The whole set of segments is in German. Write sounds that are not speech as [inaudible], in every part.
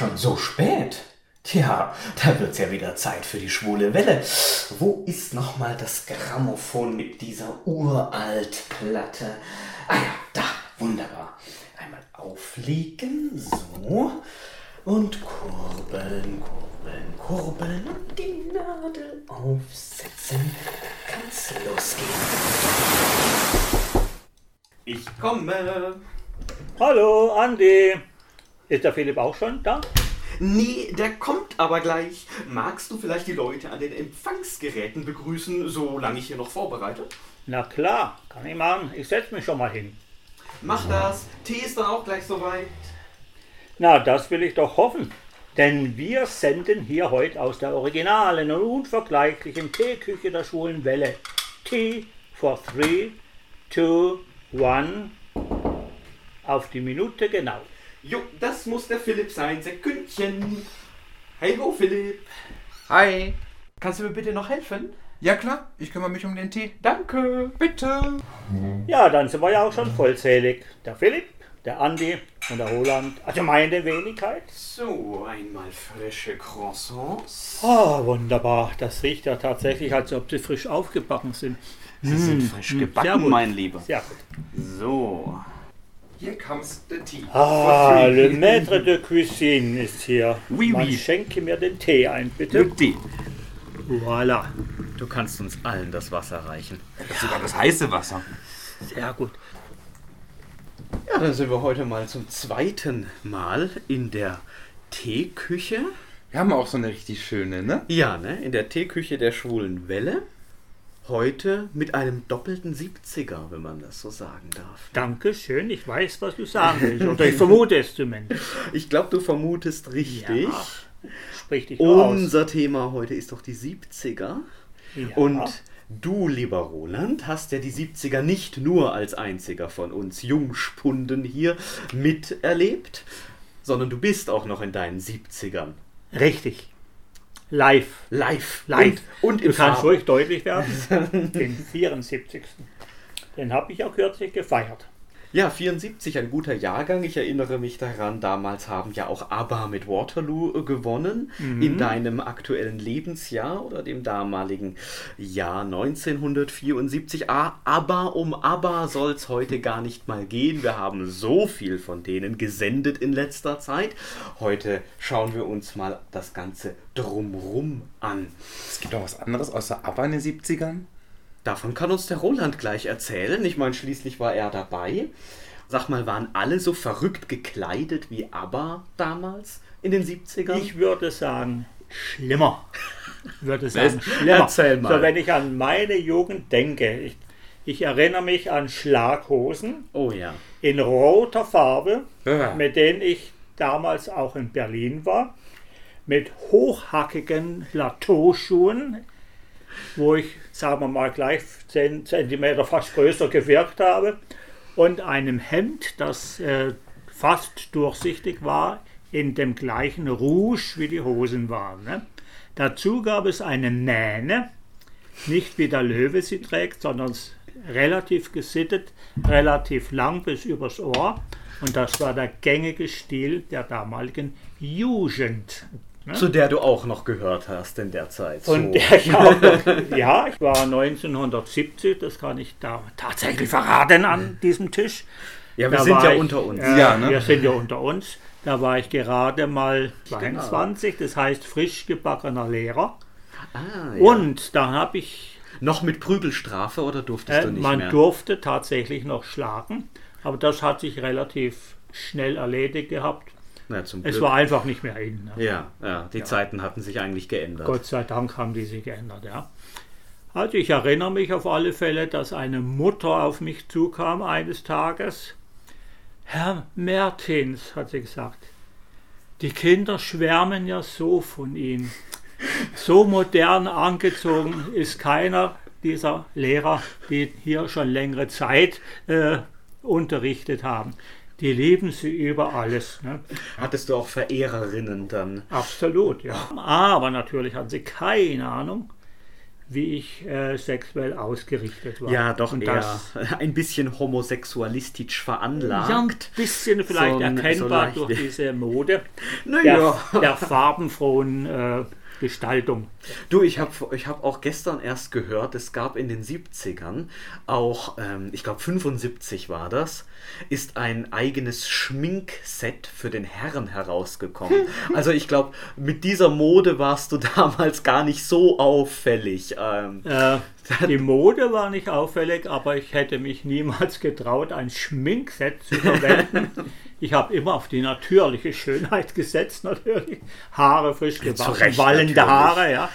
Schon so spät? Tja, da wird's ja wieder Zeit für die schwule Welle. Wo ist nochmal das Grammophon mit dieser uralt Platte? Ah ja, da, wunderbar. Einmal auflegen, so. Und kurbeln, kurbeln, kurbeln und die Nadel aufsetzen. Kann's losgehen. Ich komme. Hallo, Andi. Ist der Philipp auch schon da? Nee, der kommt aber gleich. Magst du vielleicht die Leute an den Empfangsgeräten begrüßen, solange ich hier noch vorbereite? Na klar, kann ich machen. Ich setze mich schon mal hin. Mach das. Tee ist dann auch gleich soweit. Na, das will ich doch hoffen. Denn wir senden hier heute aus der originalen und unvergleichlichen Teeküche der schwulen Welle. Tea for three, two, one. Auf die Minute genau. Jo, das muss der Philipp sein. Sekündchen. Hey ho, Philipp. Hi. Kannst du mir bitte noch helfen? Ja klar, ich kümmere mich um den Tee. Danke. Bitte. Ja, dann sind wir ja auch schon vollzählig. Der Philipp, der Andi und der Roland. Also meine Wenigkeit. So, einmal frische Croissants. Ah, wunderbar. Das riecht ja tatsächlich, als ob sie frisch aufgebacken sind. Sie sind frisch sehr gebacken, mein Lieber. Sehr gut. So. Here comes the tea. Ah, le Maître de Cuisine ist hier. Oui, Man oui. schenke mir den Tee ein, bitte. Tee. Voilà. Du kannst uns allen das Wasser reichen. Das ist sogar das heiße Wasser. Sehr gut. Ja, dann sind wir heute mal zum zweiten Mal in der Teeküche. Wir haben auch so eine richtig schöne, ne? Ja, ne? In der Teeküche der schwulen Welle. Heute mit einem doppelten 70er, wenn man das so sagen darf. Dankeschön. Ich weiß, was du sagen willst. Oder ich vermute es zumindest. [laughs] Ich glaube, du vermutest richtig. Ja, Sprich dich nur aus. Unser Thema heute ist doch die 70er. Ja. Und du, lieber Roland, hast ja die 70er nicht nur als einziger von uns Jungspunden hier miterlebt, sondern du bist auch noch in deinen 70ern. Richtig. Live. Live. Live. Und, und im Farbe. ruhig deutlich werden. [laughs] Den 74. Den habe ich auch kürzlich gefeiert. Ja, 74, ein guter Jahrgang. Ich erinnere mich daran, damals haben ja auch ABBA mit Waterloo äh, gewonnen. In deinem aktuellen Lebensjahr oder dem damaligen Jahr 1974. Ah, aber um ABBA soll es heute gar nicht mal gehen. Wir haben so viel von denen gesendet in letzter Zeit. Heute schauen wir uns mal das Ganze drumrum an. Es gibt auch was anderes außer ABBA in den 70ern. Davon kann uns der Roland gleich erzählen. Ich meine, schließlich war er dabei. Sag mal, waren alle so verrückt gekleidet wie ABBA damals in den 70ern? Ich würde sagen, schlimmer. Ich würde [laughs] sagen, schlimmer. Erzähl mal. So, wenn ich an meine Jugend denke, ich, ich erinnere mich an Schlaghosen oh ja. in roter Farbe, Ja. mit denen ich damals auch in Berlin war, mit hochhackigen Plateauschuhen, wo ich, sagen wir mal, gleich 10 cm fast größer gewirkt habe, und einem Hemd, das äh, fast durchsichtig war, in dem gleichen Rouge wie die Hosen waren. Ne? Dazu gab es eine Mähne, nicht wie der Löwe sie trägt, sondern relativ gesittet, relativ lang bis übers Ohr. Und das war der gängige Stil der damaligen Jugend. Ne? Zu der du auch noch gehört hast in der Zeit. Und so. der ich [laughs] auch noch, ja, ich war 1970, das kann ich da tatsächlich verraten an diesem Tisch. ja, wir Da sind ja ich, unter uns. Äh, Ja, ne? Wir sind ja unter uns. Da war ich gerade mal 22, das heißt frisch gebackener Lehrer. Ah, ja. Und da habe ich, noch mit Prügelstrafe oder durftest äh, du nicht man mehr? durfte tatsächlich noch schlagen, aber das hat sich relativ schnell erledigt gehabt. Na, zum Glück. Es war einfach nicht mehr in. Ne? ja, ja, die Zeiten hatten sich eigentlich geändert. Gott sei Dank haben die sich geändert, ja. Also ich erinnere mich auf alle Fälle, dass eine Mutter auf mich zukam eines Tages. Herr Mertins, hat sie gesagt, die Kinder schwärmen ja so von Ihnen. So modern angezogen ist keiner dieser Lehrer, die hier schon längere Zeit äh, unterrichtet haben. Die lieben sie über alles. Ne? Hattest du auch Verehrerinnen dann? Absolut, ja. Aber natürlich hatten sie keine Ahnung, wie ich äh, sexuell ausgerichtet war. Ja, doch Und eher das- [laughs] ein bisschen homosexualistisch veranlagt. Ja, ein bisschen vielleicht So so erkennbar leicht- durch diese Mode Naja. der, der farbenfrohen äh, Gestaltung. Du, ich habe ich hab auch gestern erst gehört, es gab in den 70ern auch, ähm, ich glaube 75 war das, ist ein eigenes Schminkset für den Herren herausgekommen. [laughs] Also ich glaube, mit dieser Mode warst du damals gar nicht so auffällig. Ähm, Äh, die Mode war nicht auffällig, aber ich hätte mich niemals getraut, ein Schminkset zu verwenden. [laughs] ich habe immer auf die natürliche Schönheit gesetzt, natürlich. Haare frisch gewaschen, wallende. Haare, ja.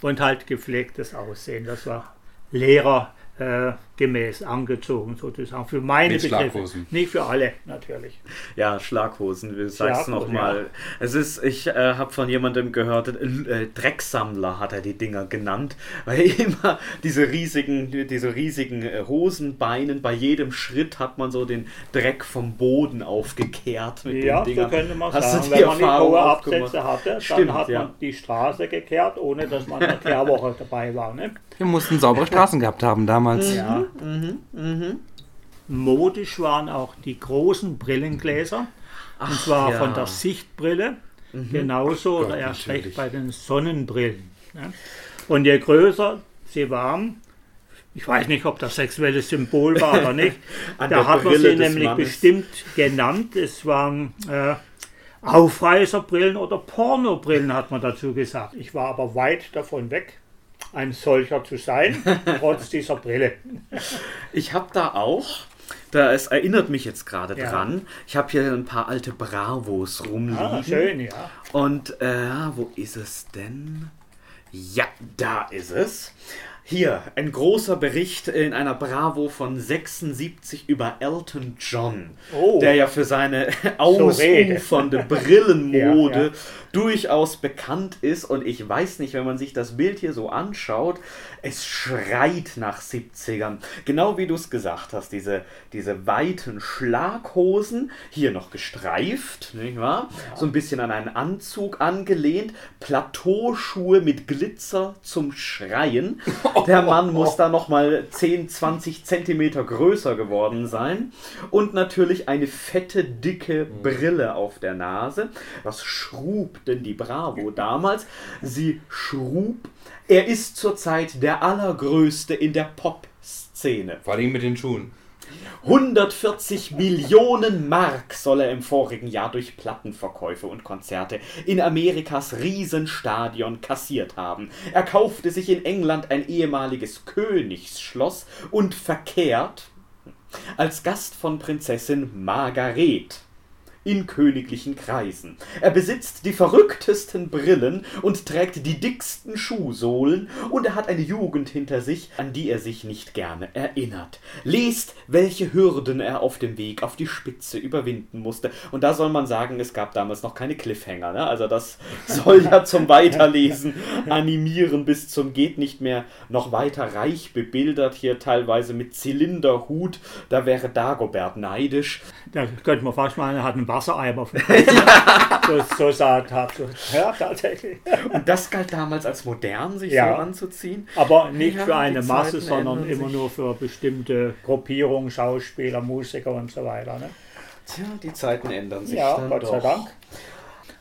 Und halt gepflegtes Aussehen. Das war Lehrer äh, gemäß angezogen, sozusagen. Für meine Mit Begriffe. Schlaghosen. Nicht für alle, natürlich. Ja, Schlaghosen, du sagst Schlaghosen, noch mal. Es ist, ich äh, habe von jemandem gehört, äh, Drecksammler hat er die Dinger genannt, [laughs] weil immer diese riesigen, diese riesigen äh, Hosenbeinen, bei jedem Schritt hat man so den Dreck vom Boden aufgekehrt mit Ja, den so Dingern. könnte man Hast sagen. du Wenn die man hohe gemacht? Absätze hatte, Stimmt, dann hat ja. man die Straße gekehrt, ohne dass man in der [laughs] Kehrwoche dabei war. Ne? Wir mussten saubere Straßen gehabt haben damals. Ja. Modisch waren auch die großen Brillengläser. und zwar ja. von der Sichtbrille. Genauso Gott, oder erst natürlich. recht bei den Sonnenbrillen. Ne? Und je größer sie waren, ich weiß nicht, ob das sexuelles Symbol war oder nicht, [laughs] da hat man sie nämlich Mannes. bestimmt genannt. Es waren äh, Aufreißerbrillen oder Pornobrillen, hat man dazu gesagt. Ich war aber weit davon weg, ein solcher zu sein, [laughs] trotz dieser Brille. Ich habe da auch, da es erinnert mich jetzt gerade Ja. dran, ich habe hier ein paar alte Bravos rumliegen. Ah, schön, ja. Und äh, wo ist es denn? Ja, da ist es. Hier, ein großer Bericht in einer Bravo von 76 über Elton John, Oh. der ja für seine [laughs] ausufernde [laughs] Brillenmode Ja, ja. durchaus bekannt ist. Und ich weiß nicht, wenn man sich das Bild hier so anschaut, es schreit nach 70ern. Genau wie du es gesagt hast, diese, diese weiten Schlaghosen, hier noch gestreift, nicht wahr? So ein bisschen an einen Anzug angelehnt, Plateauschuhe mit Glitzer zum Schreien. [laughs] Der Mann [laughs] muss da nochmal 10, 20 Zentimeter größer geworden sein. Und natürlich eine fette, dicke Brille auf der Nase. Was schrub denn die Bravo damals? Sie schrub, er ist zurzeit der allergrößte in der Pop-Szene. Vor allem mit den Schuhen. 140 Millionen Mark soll er im vorigen Jahr durch Plattenverkäufe und Konzerte in Amerikas Riesenstadion kassiert haben. Er kaufte sich in England ein ehemaliges Königsschloss und verkehrt als Gast von Prinzessin Margaret in königlichen Kreisen. Er besitzt die verrücktesten Brillen und trägt die dicksten Schuhsohlen und er hat eine Jugend hinter sich, an die er sich nicht gerne erinnert. Lest, welche Hürden er auf dem Weg auf die Spitze überwinden musste. Und da soll man sagen, es gab damals noch keine Cliffhanger. Ne? Also das [laughs] soll ja zum Weiterlesen animieren bis zum geht nicht mehr noch weiter reich bebildert hier teilweise mit Zylinderhut. Da wäre Dagobert neidisch. Da könnte man fast meinen, er hat einen Wassereimer. [laughs] so, so sah er tatsächlich. Ja, tatsächlich. Und das galt damals als modern, sich Ja. so anzuziehen. Aber nicht Ja, für eine Masse, Zeiten sondern immer nur für bestimmte Gruppierungen, Schauspieler, Musiker und so weiter. Ne? Tja, die Zeiten ändern sich Ja, Gott doch. sei Dank.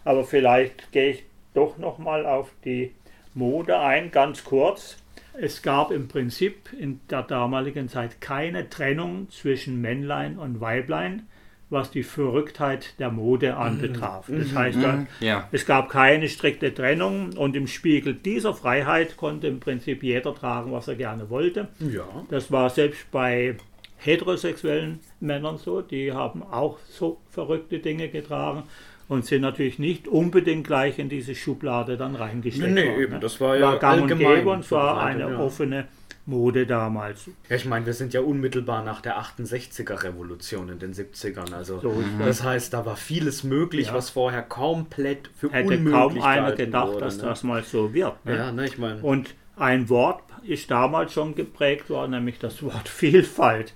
Aber vielleicht gehe ich doch noch mal auf die Mode ein, ganz kurz. Es gab im Prinzip in der damaligen Zeit keine Trennung zwischen Männlein und Weiblein, was die Verrücktheit der Mode anbetraf. Das heißt, da- Ja. es gab keine strikte Trennung und im Spiegel dieser Freiheit konnte im Prinzip jeder tragen, was er gerne wollte. Ja. Das war selbst bei heterosexuellen Männern so, die haben auch so verrückte Dinge getragen und sind natürlich nicht unbedingt gleich in diese Schublade dann reingesteckt Nee, nee, worden. eben, ne? das war ja gang und allgemein gäbe und war eine ja. offene Mode damals. Ja, ich meine, wir sind ja unmittelbar nach der 68er-Revolution in den 70ern. Also, So das heißt, da war vieles möglich, Ja. was vorher komplett für Hätte unmöglich kaum einer gedacht, wurde, dass ne? das mal so wird. Ne? Ja, ne, ich meine. Und ein Wort ist damals schon geprägt worden, nämlich das Wort Vielfalt.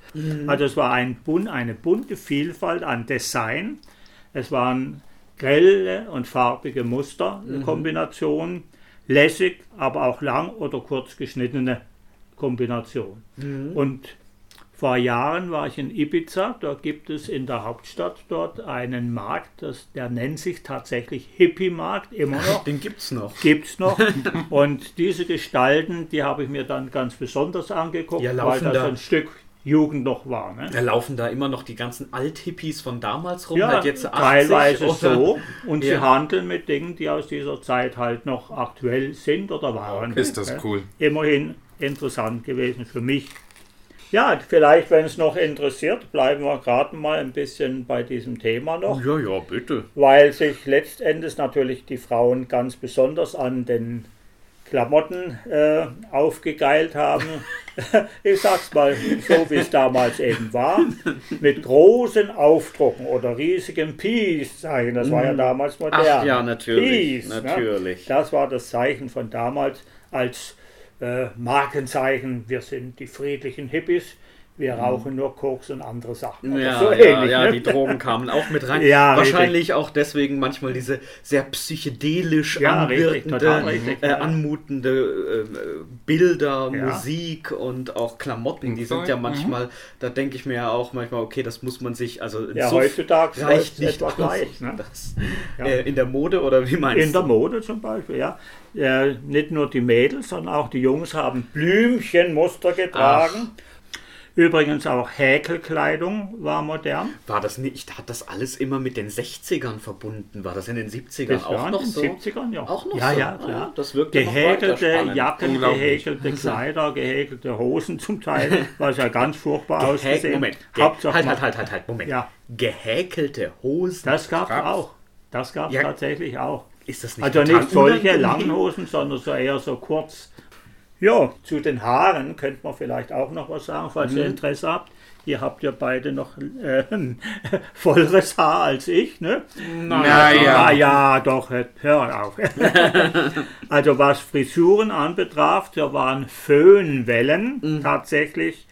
Also es war ein bun eine bunte Vielfalt an Design. Es waren grelle und farbige Musterkombinationen. lässig, aber auch lang oder kurz geschnittene Kombination. Und vor Jahren war ich in Ibiza, da gibt es in der Hauptstadt dort einen Markt, das, der nennt sich tatsächlich Hippie-Markt, immer [laughs] noch. Den gibt's noch. Gibt es noch. [laughs] Und diese Gestalten, die habe ich mir dann ganz besonders angeguckt, Ja, weil das da- ein Stück Jugend noch war. Ne? Da laufen da immer noch die ganzen Althippies von damals rum, Ja, halt jetzt 80 teilweise oder- so. Und sie Ja. handeln mit Dingen, die aus dieser Zeit halt noch aktuell sind oder waren. Ist das Ja. cool. Immerhin interessant gewesen für mich. Ja, vielleicht, wenn es noch interessiert, bleiben wir gerade mal ein bisschen bei diesem Thema noch, Ja, ja, bitte. weil sich letztendlich natürlich die Frauen ganz besonders an den Klamotten äh, aufgegeilt haben. [laughs] ich sag's mal so, wie es damals eben war, mit großen Aufdrucken oder riesigen Peace-Zeichen. Das war ja damals modern. Mhm. Ach ja, natürlich. Peace, ne? natürlich. Das war das Zeichen von damals als äh, Markenzeichen. Wir sind die friedlichen Hippies. Wir rauchen nur Koks und andere Sachen. Mhm. Ja, so ja, ähnlich, ja, ne? die Drogen kamen auch mit rein. [laughs] Ja, Wahrscheinlich auch deswegen manchmal diese sehr psychedelisch Ja, richtig, anwirkende, richtig, äh, anmutende äh, Bilder, Ja. Musik und auch Klamotten. Die sind ja mhm. manchmal, da denke ich mir ja auch manchmal, okay, das muss man sich, also Ja, heutzutage reicht nicht etwa aus. gleich. Ne? Das, Ja. äh, in der Mode oder wie meinst In der du? Mode zum Beispiel, ja. Äh, nicht nur die Mädels, sondern auch die Jungs haben Blümchenmuster getragen. Übrigens auch Häkelkleidung war modern. War das nicht, ich hatte das alles immer mit den 60ern verbunden. War das in den 70ern Das auch in noch den so? 70ern, ja. Auch noch ja, so? ja, Ah, klar. das wirkt ja noch weiter Gehäkelte. Jacken, gehäkelte Kleider, gehäkelte Hosen zum Teil, [laughs] was ja ganz furchtbar ausgesehen. Moment, Hauptsache halt, halt, halt, halt, halt, Moment. Ja. Gehäkelte Hosen. Das gab es auch. Das gab es Ja. tatsächlich auch. ist das nicht Also nicht solche unangenehm? langen Hosen, sondern so eher so kurz. Ja, zu den Haaren könnte man vielleicht auch noch was sagen, falls Mhm. ihr Interesse habt. Ihr habt ja beide noch äh, [laughs] volleres Haar als ich, ne? Naja. Ja, ja, doch, hör- auf. [laughs] also was Frisuren anbetraf, da waren Föhnwellen Mhm. tatsächlich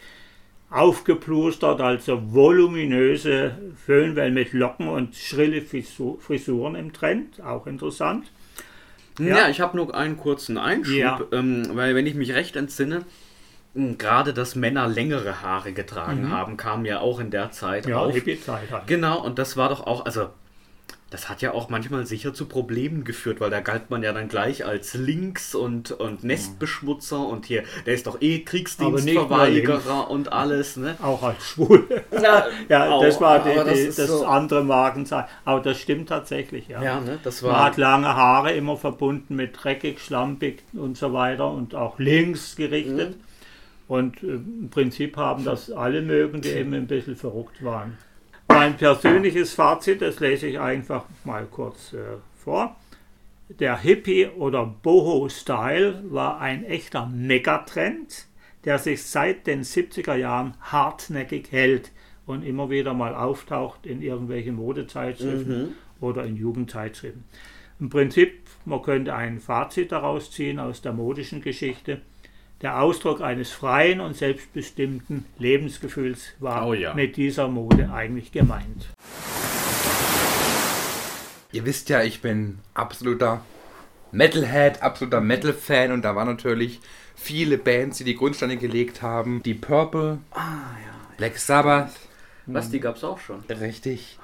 aufgeplustert, also voluminöse Föhnwellen mit Locken und schrille Frisu- Frisuren im Trend, auch interessant. Ja, Ja. ich habe nur einen kurzen Einschub, Ja. ähm, weil wenn ich mich recht entsinne, gerade dass Männer längere Haare getragen haben, kam ja auch in der Zeit Mhm. Ja, auf. Hippie-Zeit halt. Genau, und das war doch auch, also das hat ja auch manchmal sicher zu Problemen geführt, weil da galt man ja dann gleich als Links- und, und Nestbeschmutzer und hier, der ist doch eh Kriegsdienstverweigerer und alles, ne? Auch als schwul. [laughs] Ja, [laughs] ja, auch, das war die, die, das, so- andere Markenzeichen. Aber das stimmt tatsächlich, ja. Ja, ne, das Man war. hat lange Haare immer verbunden mit dreckig, schlampig und so weiter und auch links gerichtet. Mhm. Und äh, im Prinzip haben das alle mögen, die [laughs] eben ein bisschen verrückt waren. Mein persönliches Fazit, das lese ich einfach mal kurz äh, vor. Der Hippie- oder Boho-Style war ein echter Megatrend, der sich seit den 70er Jahren hartnäckig hält und immer wieder mal auftaucht in irgendwelchen Modezeitschriften oder in Jugendzeitschriften. Im Prinzip, man könnte ein Fazit daraus ziehen aus der modischen Geschichte. Der Ausdruck eines freien und selbstbestimmten Lebensgefühls war Oh ja. mit dieser Mode eigentlich gemeint. Ihr wisst ja, ich bin absoluter Metalhead, absoluter Metal-Fan und da waren natürlich viele Bands, die die Grundsteine gelegt haben. Die Purple, Black Sabbath, Was, die gab's auch schon. richtig.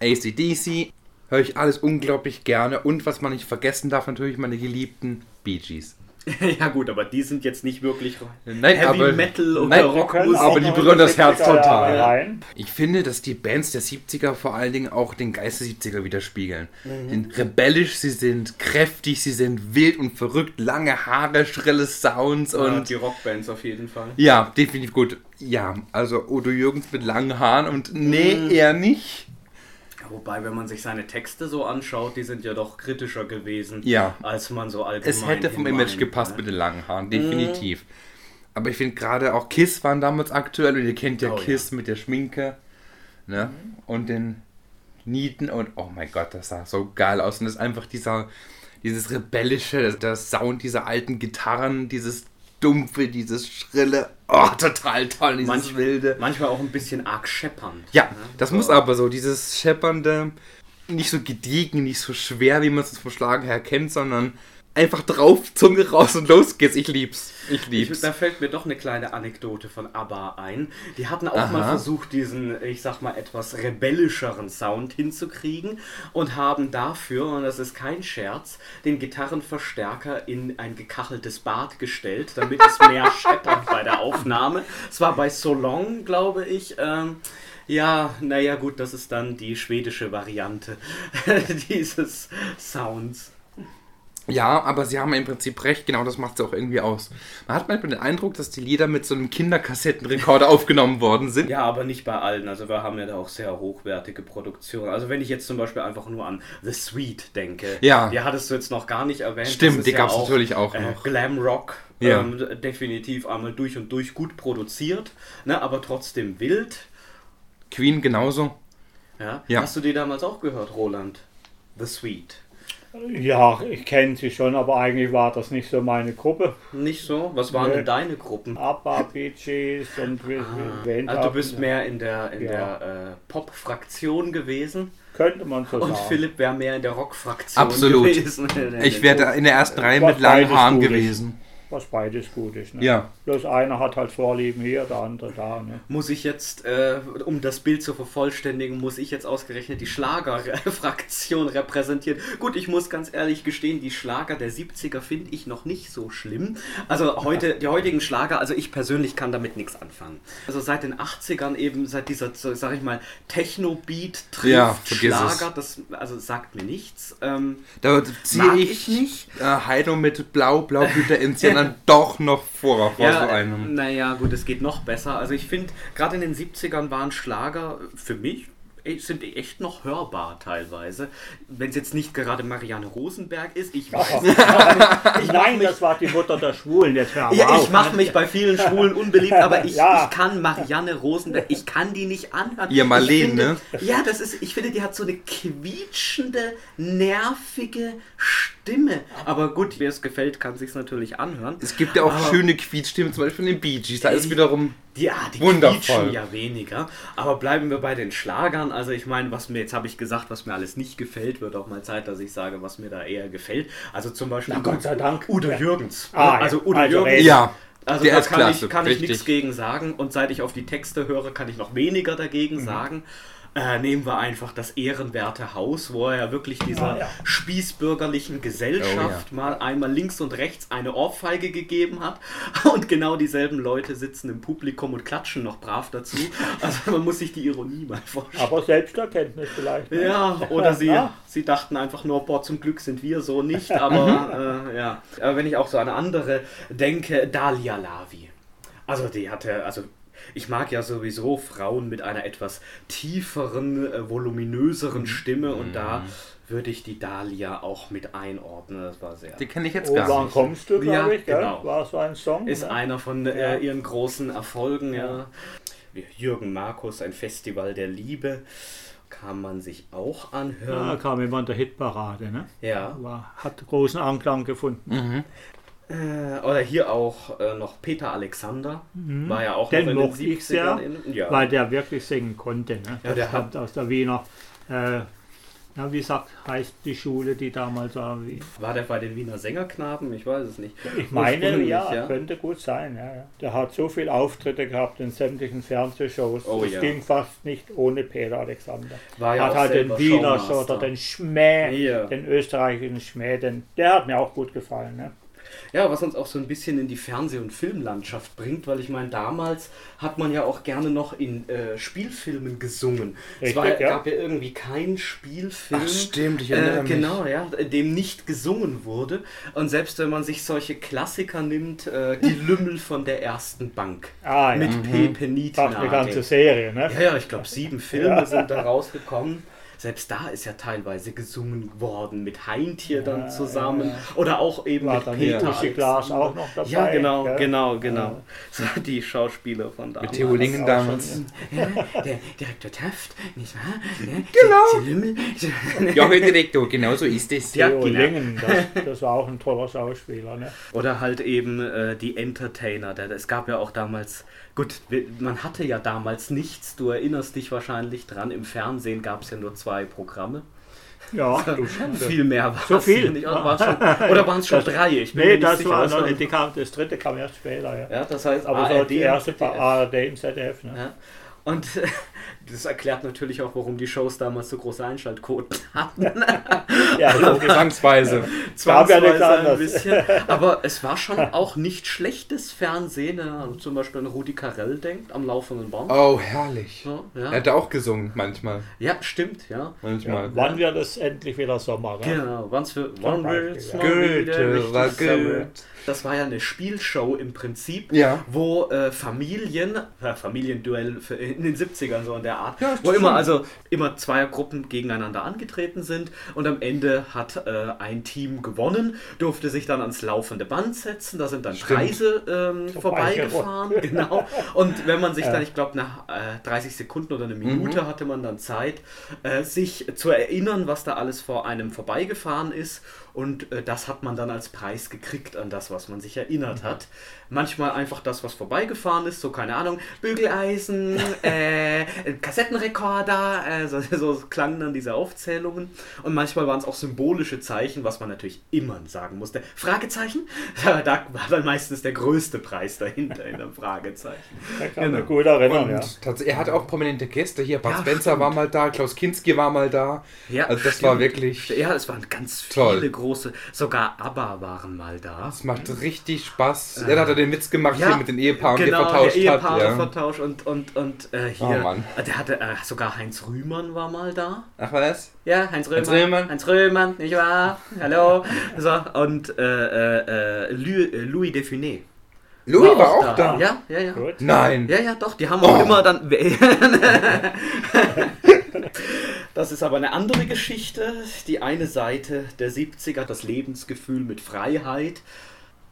ACDC, höre ich alles unglaublich gerne und was man nicht vergessen darf, natürlich meine geliebten Bee Gees. [laughs] ja gut, aber die sind jetzt nicht wirklich Nein, Heavy aber- Metal oder Nein, Rockmusik. aber die berühren das Herz total. Rein. Ich finde, dass die Bands der 70er vor allen Dingen auch den Geist der 70er widerspiegeln. Sie sind rebellisch, sie sind kräftig, sie sind wild und verrückt, lange Haare, schrille Sounds und und die Rockbands auf jeden Fall. ja, definitiv gut. Ja, also Odo Jürgens mit langen Haaren und nee, eher nicht. Wobei, wenn man sich seine Texte so anschaut, die sind ja doch kritischer gewesen, Ja. als man so allgemein Es hätte vom Image meint, gepasst ne? mit den langen Haaren, definitiv. Aber ich finde gerade auch Kiss waren damals aktuell und ihr kennt ja Oh, Kiss mit der Schminke ne? und den Nieten und oh mein Gott, das sah so geil aus und das ist einfach dieser, dieses rebellische, der Sound dieser alten Gitarren, dieses dumpfe, dieses schrille, oh total toll, dieses Manch, wilde. Manchmal auch ein bisschen arg scheppernd. Ja, ne? das So. muss aber so, dieses scheppernde, nicht so gediegen, nicht so schwer, wie man es vom Schlagen her kennt, sondern einfach drauf, Zunge raus und los geht's. Ich lieb's. Ich lieb's. Ich, da fällt mir doch eine kleine Anekdote von ABBA ein. Die hatten auch Aha. mal versucht, diesen, ich sag mal, etwas rebellischeren Sound hinzukriegen und haben dafür, und das ist kein Scherz, den Gitarrenverstärker in ein gekacheltes Bad gestellt, damit es mehr [laughs] scheppert bei der Aufnahme. Es war bei So Long, glaube ich. Ähm, ja, naja, gut, das ist dann die schwedische Variante [laughs] dieses Sounds. Ja, aber sie haben im Prinzip recht, genau das macht es auch irgendwie aus. Man hat manchmal den Eindruck, dass die Lieder mit so einem Kinderkassettenrekorder [laughs] aufgenommen worden sind. Ja, aber nicht bei allen. Also wir haben ja da auch sehr hochwertige Produktionen. Also wenn ich jetzt zum Beispiel einfach nur an The Sweet denke, Ja. die hattest du jetzt noch gar nicht erwähnt. Stimmt, Das ist die gab's natürlich auch äh, noch. Glam Rock, Ja. ähm, definitiv einmal durch und durch gut produziert, ne, aber trotzdem wild. Queen genauso. Ja. Ja. Hast du die damals auch gehört, Roland? The Sweet. Ja, ich kenne sie schon, aber eigentlich war das nicht so meine Gruppe. Nicht so? Was waren Nee. denn deine Gruppen? ABBA, Bee Gees und erwähnt Also du bist mehr in der, in Ja. der äh, Pop-Fraktion gewesen Könnte man so und sagen. Philipp wäre mehr in der Rock-Fraktion Absolut. gewesen. [laughs] Ich wäre da in der ersten Reihe Was mit langen Haaren gewesen. Was beides gut ist. Ne? Ja. Bloß einer hat halt Vorlieben hier, der andere da. Ne? Muss ich jetzt, äh, um das Bild zu vervollständigen, muss ich jetzt ausgerechnet die Schlager-Fraktion [laughs] repräsentieren. Gut, ich muss ganz ehrlich gestehen, die Schlager der 70er finde ich noch nicht so schlimm. Also heute, die heutigen Schlager, also ich persönlich kann damit nichts anfangen. Also seit den 80ern eben, seit dieser, sag ich mal, Techno-Beat trifft Ja. Schlager, das also sagt mir nichts. Ähm, Da ziehe Mag ich, ich nicht. Äh, Heino mit Blau, Blaublüter [laughs] Enzian dann doch noch vor, vor so einem. Naja, gut, es geht noch besser. Also ich finde, gerade in den 70ern waren Schlager für mich sind die echt noch hörbar teilweise. Wenn es jetzt nicht gerade Marianne Rosenberg ist, ich weiß. ich Nein, [laughs] das war die Mutter der Schwulen. Jetzt hör ja, ich mache ne? mich bei vielen Schwulen unbeliebt, aber ich, Ja. ich kann Marianne Rosenberg, ich kann die nicht anhören. Ihr finde, ne? Ja, das ist, ich finde, die hat so eine quietschende, nervige Stimme. Aber gut, wer es gefällt, kann sich natürlich anhören. Es gibt ja auch Aber- schöne Quietstimmen, zum Beispiel in den Bee Gees. Da ist Ey. Wiederum. Ja, die Wundervoll. ja weniger. Aber bleiben wir bei den Schlagern. Also ich meine, was mir, jetzt habe ich gesagt, was mir alles nicht gefällt, wird auch mal Zeit, dass ich sage, was mir da eher gefällt. Also zum Beispiel Na, Gott sei Dank. Udo Ja. Jürgens. Ah, ja. also Udo Also Jürgens. Ey. Ja, Also der da ist kann, klasse. ich, kann ich nichts gegen sagen. Und seit ich auf die Texte höre, kann ich noch weniger dagegen Mhm. sagen. Äh, nehmen wir einfach das ehrenwerte Haus, wo er ja wirklich dieser Ah, ja. spießbürgerlichen Gesellschaft Oh, mal einmal links und rechts eine Ohrfeige gegeben hat. [laughs] Und genau dieselben Leute sitzen im Publikum und klatschen noch brav dazu. Also man muss sich die Ironie mal vorstellen. Aber Selbsterkenntnis vielleicht. ne? Ja, oder sie, [laughs] Ja. sie dachten einfach nur, boah, zum Glück sind wir so nicht, [laughs] aber äh, ja. Aber wenn ich auch so an andere denke, Dalia Lavi. Also die hatte, also ich mag ja sowieso Frauen mit einer etwas tieferen, äh, voluminöseren Stimme und da würde ich die Dalia auch mit einordnen. Das war sehr. Die kenne ich jetzt Oh, gar wann nicht. kommst du, glaube Ja, ich? Gell? genau. War so ein Song? Ist ne? einer von Ja. äh, ihren großen Erfolgen, ja. Jürgen Markus, ein Festival der Liebe. Kann man sich auch Ja, anhören. kam immer in der Hitparade. Ne? Ja. War, hat großen Anklang gefunden. Äh, oder hier auch äh, noch Peter Alexander. War ja auch Den noch mochte ich 70ern. sehr, in, ja. weil der wirklich singen konnte. Ne? Ja, der kommt aus der Wiener, äh, ja, wie sagt, heißt die Schule, die damals war. War der bei den Wiener Sängerknaben? Ich weiß es nicht. ich meine, Ursprünglich, ja, könnte gut sein. Ja, ja. Der hat so viele Auftritte gehabt in sämtlichen Fernsehshows. Oh, es ja. ging fast nicht ohne Peter Alexander. War ja hat halt den Wiener Showmaster. oder den Schmäh, Ja. den österreichischen Schmäh, den, der hat mir auch gut gefallen. Ne? Ja, was uns auch so ein bisschen in die Fernseh- und Filmlandschaft bringt, weil ich meine, damals hat man ja auch gerne noch in äh, Spielfilmen gesungen. es Richtig, war, ja. gab ja irgendwie keinen Spielfilm. Ach, stimmt, ich erinnere äh, mich. Genau, ja, dem nicht gesungen wurde. Und selbst wenn man sich solche Klassiker nimmt, äh, die [laughs] Lümmel von der ersten Bank Ah, ja. mit Pepe Fast eine ganze. Serie. Ne? Ja, ja, ich glaube, sieben [laughs] Filme sind da rausgekommen. Selbst da ist ja teilweise gesungen worden mit Heintje dann zusammen oder auch eben War mit Peter Glas auch noch dabei. Ja, genau, gell? genau, genau. So die Schauspieler von damals. Mit Theo Lingen damals. Ja, der Direktor Taft, nicht wahr? Genau. Die Lümmel. [laughs] Ja, Herr Direktor, genau so ist es. Ja, Theo genau. Lingen, das, [laughs] das war auch ein toller Schauspieler. Ne? Oder halt eben äh, die Entertainer. Der, es gab ja auch damals, gut, man hatte ja damals nichts, du erinnerst dich wahrscheinlich dran, im Fernsehen gab es ja nur zwei Programme. Ja, [laughs] du. Viel mehr war So viel? Nicht, oder waren es schon, oder waren es schon [laughs] drei? Ich bin Nee, das sicher, war das noch war- nicht, kam, das dritte kam erst später, ja. Ja, das heißt, Aber so ARD die erste ZDF. ARD und ZDF, ne? Ja. Und [laughs] das erklärt natürlich auch, warum die Shows damals so große Einschaltquoten [laughs] hatten. Ja. Zwangsweise. Gab ja Zwangsweise ein bisschen. Aber es war schon auch nicht schlechtes Fernsehen. wenn man zum Beispiel an Rudi Carell denkt, am laufenden Band. Oh, herrlich. Ja, Er ja. hat auch gesungen, manchmal. ja, stimmt, ja. Manchmal. Ja, wann wird es endlich wieder Sommer? Genau, wann ja. mal wieder Goethe richtig war Sommer? Das war ja eine Spielshow im Prinzip, Ja. wo äh, Familien, äh, Familienduell für, in den 70ern so in der Art, Ja, wo stimmt. immer also immer zwei Gruppen gegeneinander angetreten sind und am Ende hat äh, ein Team gewonnen, durfte sich dann ans laufende Band setzen, da sind dann Stimmt. Preise ähm, vorbeigefahren, [laughs] genau. Und wenn man sich dann, ich glaube, nach äh, 30 Sekunden oder eine Minute hatte man dann Zeit, äh, sich zu erinnern, was da alles vor einem vorbeigefahren ist. Und äh, das hat man dann als Preis gekriegt an das, was man sich erinnert hat. Manchmal einfach das, was vorbeigefahren ist, so keine Ahnung, Bügeleisen, [laughs] äh, Kassettenrekorder, äh, so, so klangen dann diese Aufzählungen. Und manchmal waren es auch symbolische Zeichen, was man natürlich immer sagen musste. Fragezeichen? [laughs] Da war dann meistens der größte Preis dahinter in einem Fragezeichen. [laughs] Da kann ich mich gut erinnern, Und ja. er hatte auch prominente Gäste hier. Bud Ja, Spencer stimmt. war mal da, Klaus Kinski war mal da. Ja, also das stimmt. war wirklich. Ja, es waren ganz Toll. viele große, sogar ABBA waren mal da. Es macht richtig Spaß. Ja, da hat er den Witz gemacht Ja, hier mit den Ehepaaren, genau, die vertauscht der Ehepaare hat. Ja. vertauscht und, und, und äh, hier, Oh, Mann. äh, der hatte, äh, sogar Heinz Rühmann war mal da. Ach was? Ja, Heinz Röhmann. Heinz Röhmann. Heinz Röhmann, nicht wahr? Hallo. So, und äh, äh, äh, Louis, Louis Defuné. Louis war auch da. Ja, ja, ja. Gut. Nein. Ja, ja, doch, die haben auch Oh. immer dann. [laughs] [laughs] das ist aber eine andere Geschichte. Die eine Seite der 70er, das Lebensgefühl mit Freiheit.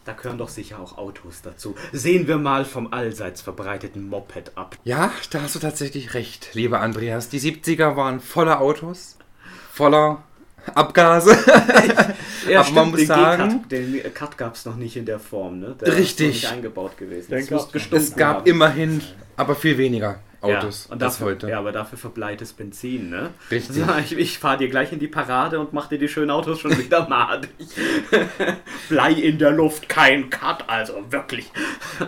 Da gehören doch sicher auch Autos dazu. Sehen wir mal vom allseits verbreiteten Moped ab. Ja, da hast du tatsächlich recht, lieber Andreas. Die 70er waren voller Autos, voller Abgase. [laughs] Ja, Aber man muss den sagen- den Cut gab es noch nicht in der Form, ne? Der Richtig. Ist noch nicht eingebaut gewesen. Noch. gestunken es gab haben. immerhin, aber viel weniger Autos ja, und dafür, heute. Ja, aber dafür verbleites Benzin, ne? Richtig. So, ich ich fahre dir gleich in die Parade und mach dir die schönen Autos schon wieder [laughs] madig. Blei in der Luft, kein Cut, also wirklich.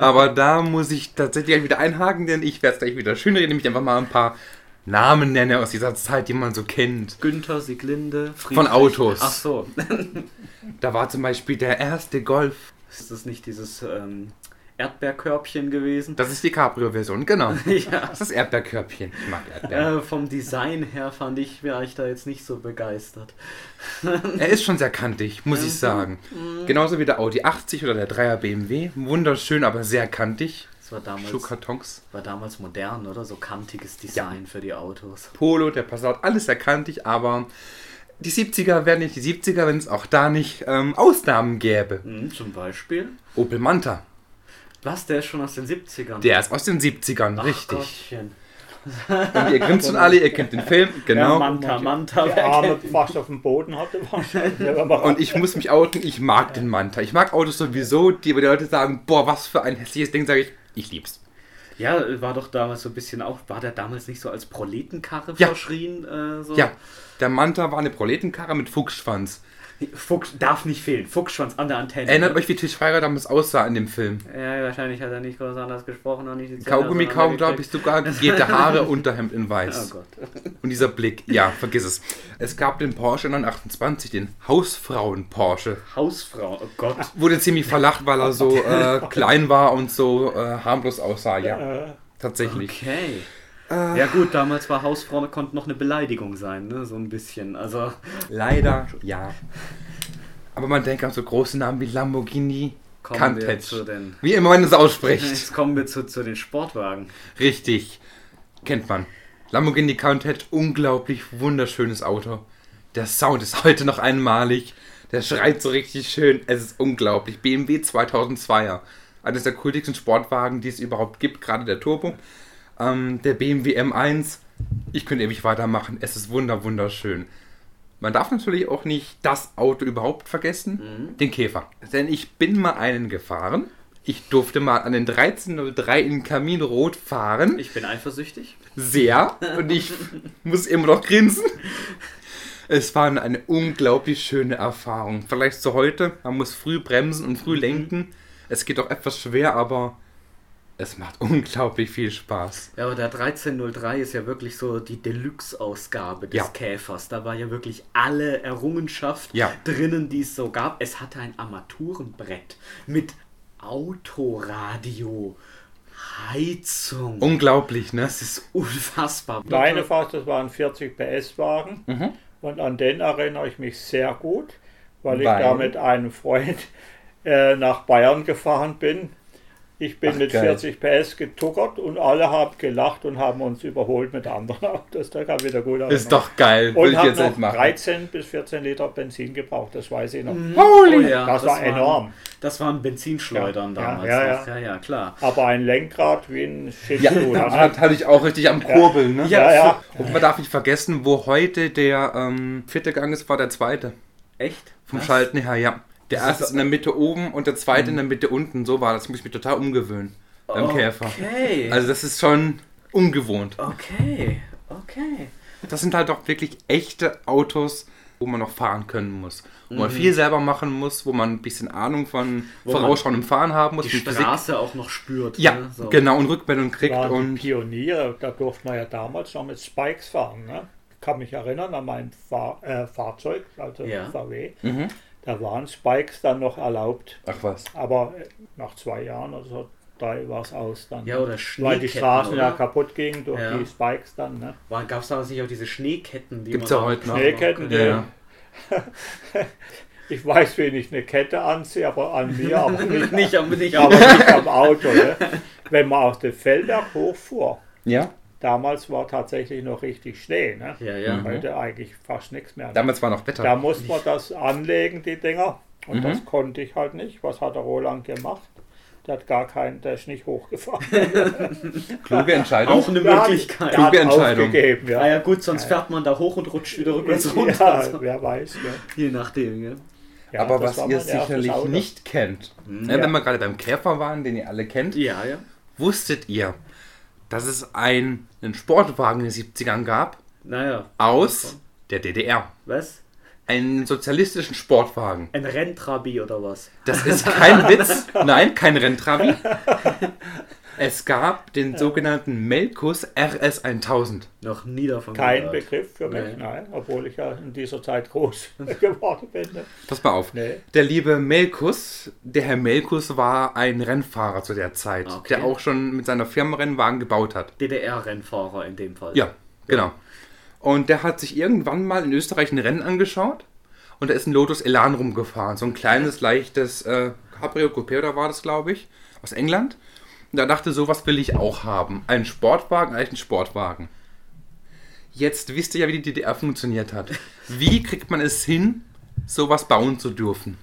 Aber da muss ich tatsächlich wieder einhaken, denn ich werde es gleich wieder schön reden, nämlich einfach mal ein paar Namen nenne aus dieser Zeit, die man so kennt. Günther, Sieglinde, Friedrich. Von Autos. Ach so. Da war zum Beispiel der erste Golf. Ist das nicht dieses ähm, Erdbeerkörbchen gewesen? Das ist die Cabrio-Version, genau. [laughs] ja. Das ist das Erdbeerkörbchen. Ich mag Erdbeeren. Äh, vom Design her fand ich, war ich da jetzt nicht so begeistert. [laughs] Er ist schon sehr kantig, muss ich sagen. Genauso wie der Audi 80 oder der 3er BMW. Wunderschön, aber sehr kantig. Das war damals, Schuhkartons. war damals modern, oder? So kantiges Design für die Autos. Polo, der Passat, alles sehr kantig, aber die 70er wären nicht die 70er, wenn es auch da nicht ähm, Ausnahmen gäbe. Hm, zum Beispiel. Opel Manta, Was, der ist schon aus den 70ern? der ist aus den 70ern, Ach richtig. Gottchen. Und ihr grinst schon alle, ihr kennt den Film, Ja, genau. Manta, Manta. Die wer Arme fast auf dem Boden hatte wahrscheinlich. Ja, Und ich muss mich outen, ich mag den Manta. Ich mag Autos sowieso, die aber die Leute sagen, boah, was für ein hässliches Ding, sage ich, ich lieb's. Ja, war doch damals so ein bisschen auch, war der damals nicht so als Proletenkarre Ja. verschrien? Äh, so? Ja, der Manta war eine Proletenkarre mit Fuchsschwanz. Fuchs, darf nicht fehlen. Fuchsschwanz an der Antenne. Erinnert euch, wie Til Schweiger damals aussah in dem Film. Ja, wahrscheinlich hat er nicht groß anders gesprochen. Auch nicht die Kaugummi kaum, glaube ich, sogar gegelte Haare, [laughs] Unterhemd in Oh weiß. Gott. Und dieser Blick, ja, vergiss es. Es gab den Porsche 928, den Hausfrauen-Porsche. Hausfrau, oh Gott. [laughs] Wurde ziemlich verlacht, weil er so [laughs] äh, klein war und so äh, harmlos aussah, ja. Äh, Tatsächlich. Okay. Ja gut, damals war Hausfrau, konnte noch eine Beleidigung sein, ne? So ein bisschen. Also, Leider, ja. Aber man denkt an so große Namen wie Lamborghini, den... Wie immer man es ausspricht. Jetzt kommen wir zu, zu den Sportwagen. Richtig. Kennt man. Lamborghini Countach, unglaublich wunderschönes Auto. Der Sound ist heute noch einmalig. Der schreit so richtig schön. Es ist unglaublich. BMW 2002er. Eines der kultigsten Sportwagen, die es überhaupt gibt. Gerade der Turbo. Ähm, der BMW M1. Ich könnte ewig weitermachen. Es ist wunder, wunderschön. Man darf natürlich auch nicht das Auto überhaupt vergessen. Den Käfer. Denn ich bin mal einen gefahren. Ich durfte mal an den 1303 in Kaminrot fahren. Ich bin eifersüchtig. Sehr. Und ich [laughs] muss immer noch grinsen. Es war eine unglaublich schöne Erfahrung. Vielleicht zu heute, man muss früh bremsen und früh lenken. Es geht auch etwas schwer, aber es macht [laughs] unglaublich viel Spaß. Ja, aber der 1303 ist ja wirklich so die Deluxe-Ausgabe des Ja. Käfers. Da war ja wirklich alle Errungenschaft Ja. drinnen, die es so gab. Es hatte ein Armaturenbrett mit Autoradio, Heizung. Unglaublich, ne? das ist unfassbar. Meine fast, das waren 40 PS-Wagen. Mhm. Und an den erinnere ich mich sehr gut, weil ich Weil? da mit einem Freund äh, nach Bayern gefahren bin. Ich bin Ach, mit geil. 40 PS getuckert und alle haben gelacht und haben uns überholt mit anderen Autos. Da kam wieder gut. Ist doch geil. Will Und jetzt noch machen. 13 bis 14 Liter Benzin gebraucht, das weiß ich noch. Holy! Oh ja, das war waren- enorm. Das waren Benzinschleudern Ja, ja, damals. ja, noch. ja, ja, klar. Aber ein Lenkrad wie ein Ja, Schiffstuhl. da hat, hatte ich auch richtig am Kurbeln, ne? ja, ja. Und man darf nicht vergessen, wo heute der ähm, vierte Gang ist, war der zweite. Echt? Vom Was? Schalten her, ja. Der Das erste ist- in der Mitte oben und der zweite in der Mitte unten. So war das. Muss ich mich total umgewöhnen. Beim Käfer. Okay. Also das ist schon ungewohnt. okay. Okay. Das sind halt doch wirklich echte Autos, wo man noch fahren können muss. Wo Mhm. man viel selber machen muss, wo man ein bisschen Ahnung von Wo vorausschauendem Fahren haben muss. Die mit Physik. Straße auch noch spürt. Ja, ne? so. genau. Und Rückmeldung kriegt. waren Und Pioniere, da durfte man ja damals noch mit Spikes fahren. Ne? Ich kann mich erinnern an mein Fahr äh, Fahrzeug, also Ja. VW. Mhm. Da waren Spikes dann noch erlaubt. ach was. Aber äh, nach zwei Jahren oder so, drei war es aus dann. Ja, oder Weil die Schneeketten, Straßen ja oder? kaputt gingen durch Ja. die Spikes dann. Ne? Gab es da nicht auch diese Schneeketten? Die Gibt's man ja da heute noch. Schneeketten, Ja. Ja. [laughs] Ich weiß, wen ich eine Kette anziehe, aber an mir, aber [laughs] nicht, nicht am, nicht aber nicht am Auto. Ne? Wenn man auf den Feldberg hochfuhr, Ja. Damals war tatsächlich noch richtig Schnee. Ne? Ja, ja. Mhm. Heute eigentlich fast nichts mehr. Damals war noch Wetter. Da musste man das anlegen, die Dinger. Und Mhm. das konnte ich halt nicht. Was hat der Roland gemacht? Der hat gar keinen, der ist nicht hochgefahren. [laughs] Kluge Entscheidung. Auch eine Möglichkeit. Kluge Entscheidung. aufgegeben, Ah ja. ja gut, sonst fährt man da hoch und rutscht wieder rückwärts runter. ja, [laughs] wer weiß. Ne? Je nachdem, ja. Ja, Aber was ihr sicherlich nicht kennt, ne, Ja. wenn wir gerade beim Käfer waren, den ihr alle kennt, Ja, ja. wusstet ihr, dass es ein, einen Sportwagen in den 70ern gab Naja. aus der DDR. Was? Einen sozialistischen Sportwagen. Ein Renntrabi oder was? Das ist kein Witz. [laughs] Nein, kein Renntrabi. [laughs] Es gab den sogenannten Melkus RS 1000. Noch nie davon Kein gehört. Begriff für mich, Nee. nein, obwohl ich ja in dieser Zeit groß [laughs] geworden bin. Ne? Pass mal auf. Nee. Der liebe Melkus, der Herr Melkus war ein Rennfahrer zu der Zeit, Okay. der auch schon mit seiner Firma Rennwagen gebaut hat. DDR-Rennfahrer in dem Fall. Ja, genau. Und der hat sich irgendwann mal in Österreich ein Rennen angeschaut und da ist ein Lotus Elan rumgefahren. So ein kleines, leichtes äh, Cabrio Coupé oder war das, glaube ich, aus England. Und da dachte, sowas will ich auch haben. Einen Sportwagen, eigentlich einen Sportwagen. Jetzt wisst ihr ja, wie die DDR funktioniert hat. Wie kriegt man es hin, sowas bauen zu dürfen?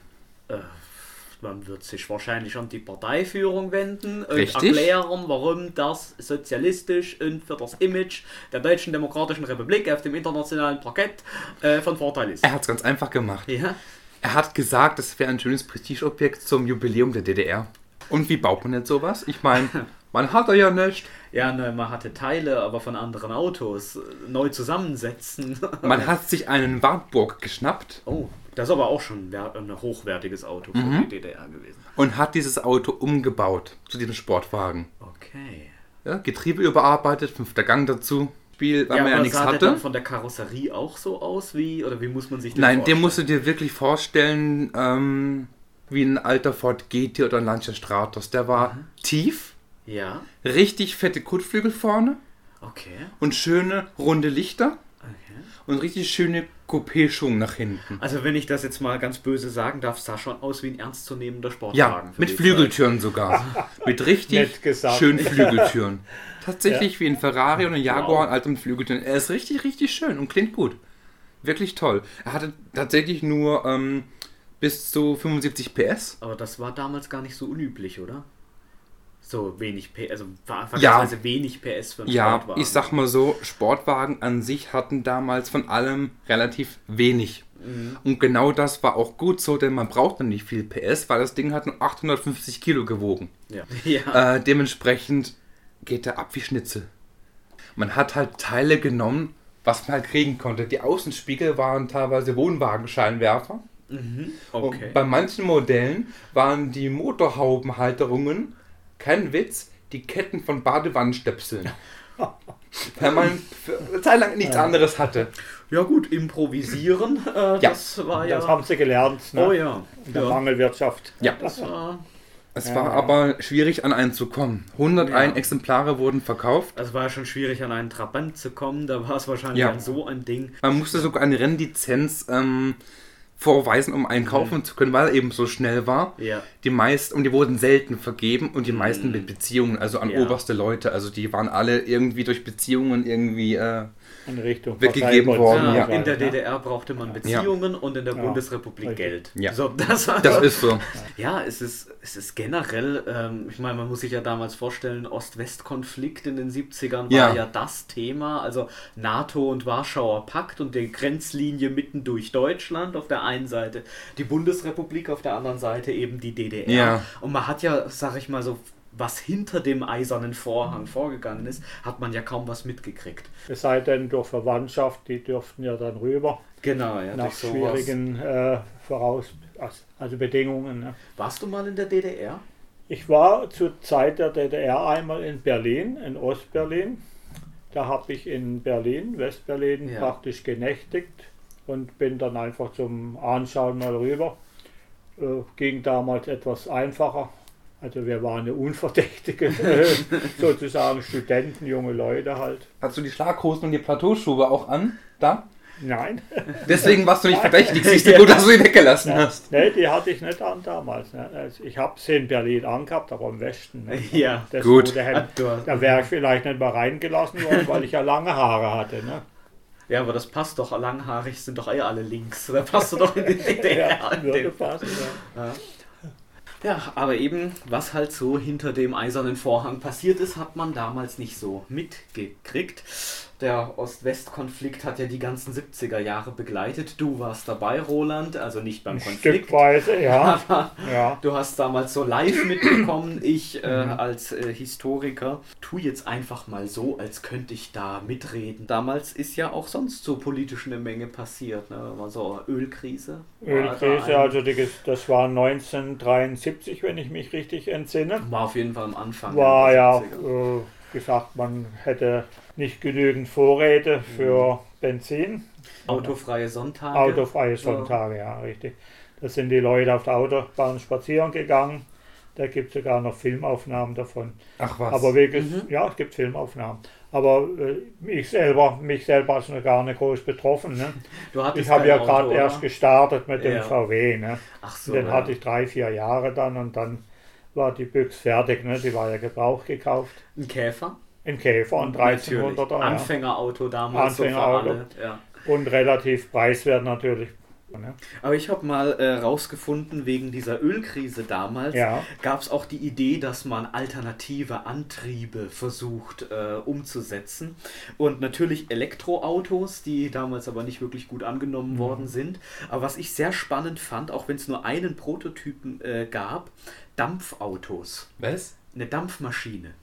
Man wird sich wahrscheinlich an die Parteiführung wenden und Richtig. erklären, warum das sozialistisch und für das Image der Deutschen Demokratischen Republik auf dem internationalen Parkett äh, von Vorteil ist. Er hat es ganz einfach gemacht. Ja, Er hat gesagt, es wäre ein schönes Prestigeobjekt zum Jubiläum der DDR. Und wie baut man jetzt sowas? Ich meine, [laughs] man hat ja nicht. ja ne, man hatte Teile, aber von anderen Autos äh, neu zusammensetzen. [laughs] Man hat sich einen Wartburg geschnappt oh, das ist aber auch schon ein hochwertiges Auto für Mhm. die DDR gewesen. und hat dieses Auto umgebaut zu diesem Sportwagen. Okay. Ja, Getriebe überarbeitet, fünfter Gang dazu. Spiel, weil Ja, man ja nichts sah der dann hatte. von der Karosserie auch so aus wie, oder wie muss man sich den Nein, den vorstellen? musst du dir wirklich vorstellen, ähm, wie ein alter Ford GT oder ein Lancia Stratos. Der war Mhm. tief, Ja, richtig fette Kotflügel vorne okay. und schöne runde Lichter okay. und richtig schöne Coupé-Schwung nach hinten. Also wenn ich das jetzt mal ganz böse sagen darf, sah schon aus wie ein ernstzunehmender Ja, Sportwagen. für mit Flügeltüren sogar. [laughs] mit richtig schönen Flügeltüren. [laughs] Tatsächlich wie ein Ferrari und ein Jaguar, alter mit Flügeltüren. Er ist richtig, richtig schön und klingt gut. Wirklich toll. Er hatte tatsächlich nur ähm, bis zu 75 PS. Aber das war damals gar nicht so unüblich, oder? So wenig PS, also ver- vergleichsweise wenig PS für einen Ja, Sportwagen. ich sag mal so, Sportwagen an sich hatten damals von allem relativ wenig. Mhm. Und genau das war auch gut so, denn man brauchte nicht viel PS, weil das Ding hat nur 850 Kilo gewogen. Ja. [laughs] ja. Äh, dementsprechend geht er ab wie Schnitzel. Man hat halt Teile genommen was man halt kriegen konnte. Die Außenspiegel waren teilweise Wohnwagenscheinwerfer. Mhm. Okay. Und bei manchen Modellen waren die Motorhaubenhalterungen, kein Witz, die Ketten von Badewannenstöpseln. [laughs] Weil man eine Zeit lang nichts anderes hatte. Ja gut, improvisieren, äh, ja. das war ja... Das haben sie gelernt. Ne? Oh ja. In der ja. Mangelwirtschaft. Ja. Das war... Es ja, war aber schwierig an einen zu kommen. 101 Exemplare wurden verkauft. Es war schon schwierig an einen Trabant zu kommen. Da war es wahrscheinlich so ein Ding. Man musste sogar eine Rennlizenz ähm, vorweisen, um einen kaufen mhm. zu können, weil er eben so schnell war. Ja. Die meisten, und die wurden selten vergeben und die mhm. meisten mit Beziehungen, also an ja. oberste Leute. Also die waren alle irgendwie durch Beziehungen irgendwie äh, weggegeben worden. Ja, in der DDR brauchte man Beziehungen und in der Bundesrepublik Geld. Ja. So, das, das ist so. Ja, es ist, es ist generell, ähm, ich meine, man muss sich ja damals vorstellen, Ost-West-Konflikt in den 70ern war ja. das Thema. Also NATO und Warschauer Pakt und die Grenzlinie mitten durch Deutschland auf der einen Seite, die Bundesrepublik auf der anderen Seite eben die DDR. Und man hat ja, sag ich mal so, was hinter dem eisernen Vorhang vorgegangen ist, hat man ja kaum was mitgekriegt. Es sei denn durch Verwandtschaft, die dürften ja dann rüber. Genau, ja. Nach schwierigen äh, Voraus also Bedingungen. Ne? Warst du mal in der DDR? Ich war zur Zeit der DDR einmal in Berlin, in Ostberlin. Da habe ich in Berlin, Westberlin, ja. praktisch genächtigt und bin dann einfach zum Anschauen mal rüber. Äh, ging damals etwas einfacher. Also wir waren eine unverdächtige, äh, [laughs] sozusagen Studenten, junge Leute halt. Hast du die Schlaghosen und die Plateauschuhe auch an? Da? Nein. Deswegen warst du nicht verdächtig. Siehst du gut, dass du sie weggelassen hast. Nee, die hatte ich nicht an damals. Ne? Also ich habe sie in Berlin angehabt, aber im Westen. Ne? Ja, das gut. Hemd, da wäre ich vielleicht nicht mal reingelassen worden, weil ich ja lange Haare hatte. Ne? Ja, aber das passt doch. Langhaarig sind doch eh alle links. Da passt du doch in die [laughs] DDR. ja, würde passen, ja. ja. Ja, aber eben, was halt so hinter dem eisernen Vorhang passiert ist, hat man damals nicht so mitgekriegt. Der Ost-West-Konflikt hat ja die ganzen 70er Jahre begleitet. Du warst dabei, Roland, also nicht beim Ein Konflikt. Stückweise, ja. [laughs] ja. Du hast damals so live mitbekommen. Ich äh, mhm. als äh, Historiker tu jetzt einfach mal so, als könnte ich da mitreden. Damals ist ja auch sonst so politisch eine Menge passiert. Ne? War so Ölkrise. Ölkrise, also die, das war 1973, wenn ich mich richtig entsinne. War auf jeden Fall am Anfang. War ja äh, gesagt, man hätte nicht genügend Vorräte für mhm. Benzin. Autofreie Sonntage. Autofreie Sonntage, ja, ja richtig. Da sind die Leute auf der Autobahn spazieren gegangen. Da gibt es sogar noch Filmaufnahmen davon. Ach was. Aber wirklich, mhm. ja, es gibt Filmaufnahmen. Aber äh, ich selber, mich selber ist noch gar nicht groß betroffen. Ne? ich habe ja gerade erst gestartet mit ja. dem VW. Ne? Ach so, den ja. hatte ich drei, vier Jahre dann und dann war die Büchse fertig. Ne? Die war ja Gebrauch gekauft. Ein Käfer? Ein Käfer, ein 1300er. Anfängerauto damals. Anfängerauto. So ja. Und relativ preiswert natürlich. Ne? Aber ich habe mal äh, rausgefunden, wegen dieser Ölkrise damals ja. gab es auch die Idee, dass man alternative Antriebe versucht äh, umzusetzen. Und natürlich Elektroautos, die damals aber nicht wirklich gut angenommen mhm. worden sind. Aber was ich sehr spannend fand, auch wenn es nur einen Prototypen äh, gab, Dampfautos. Was? Eine Dampfmaschine.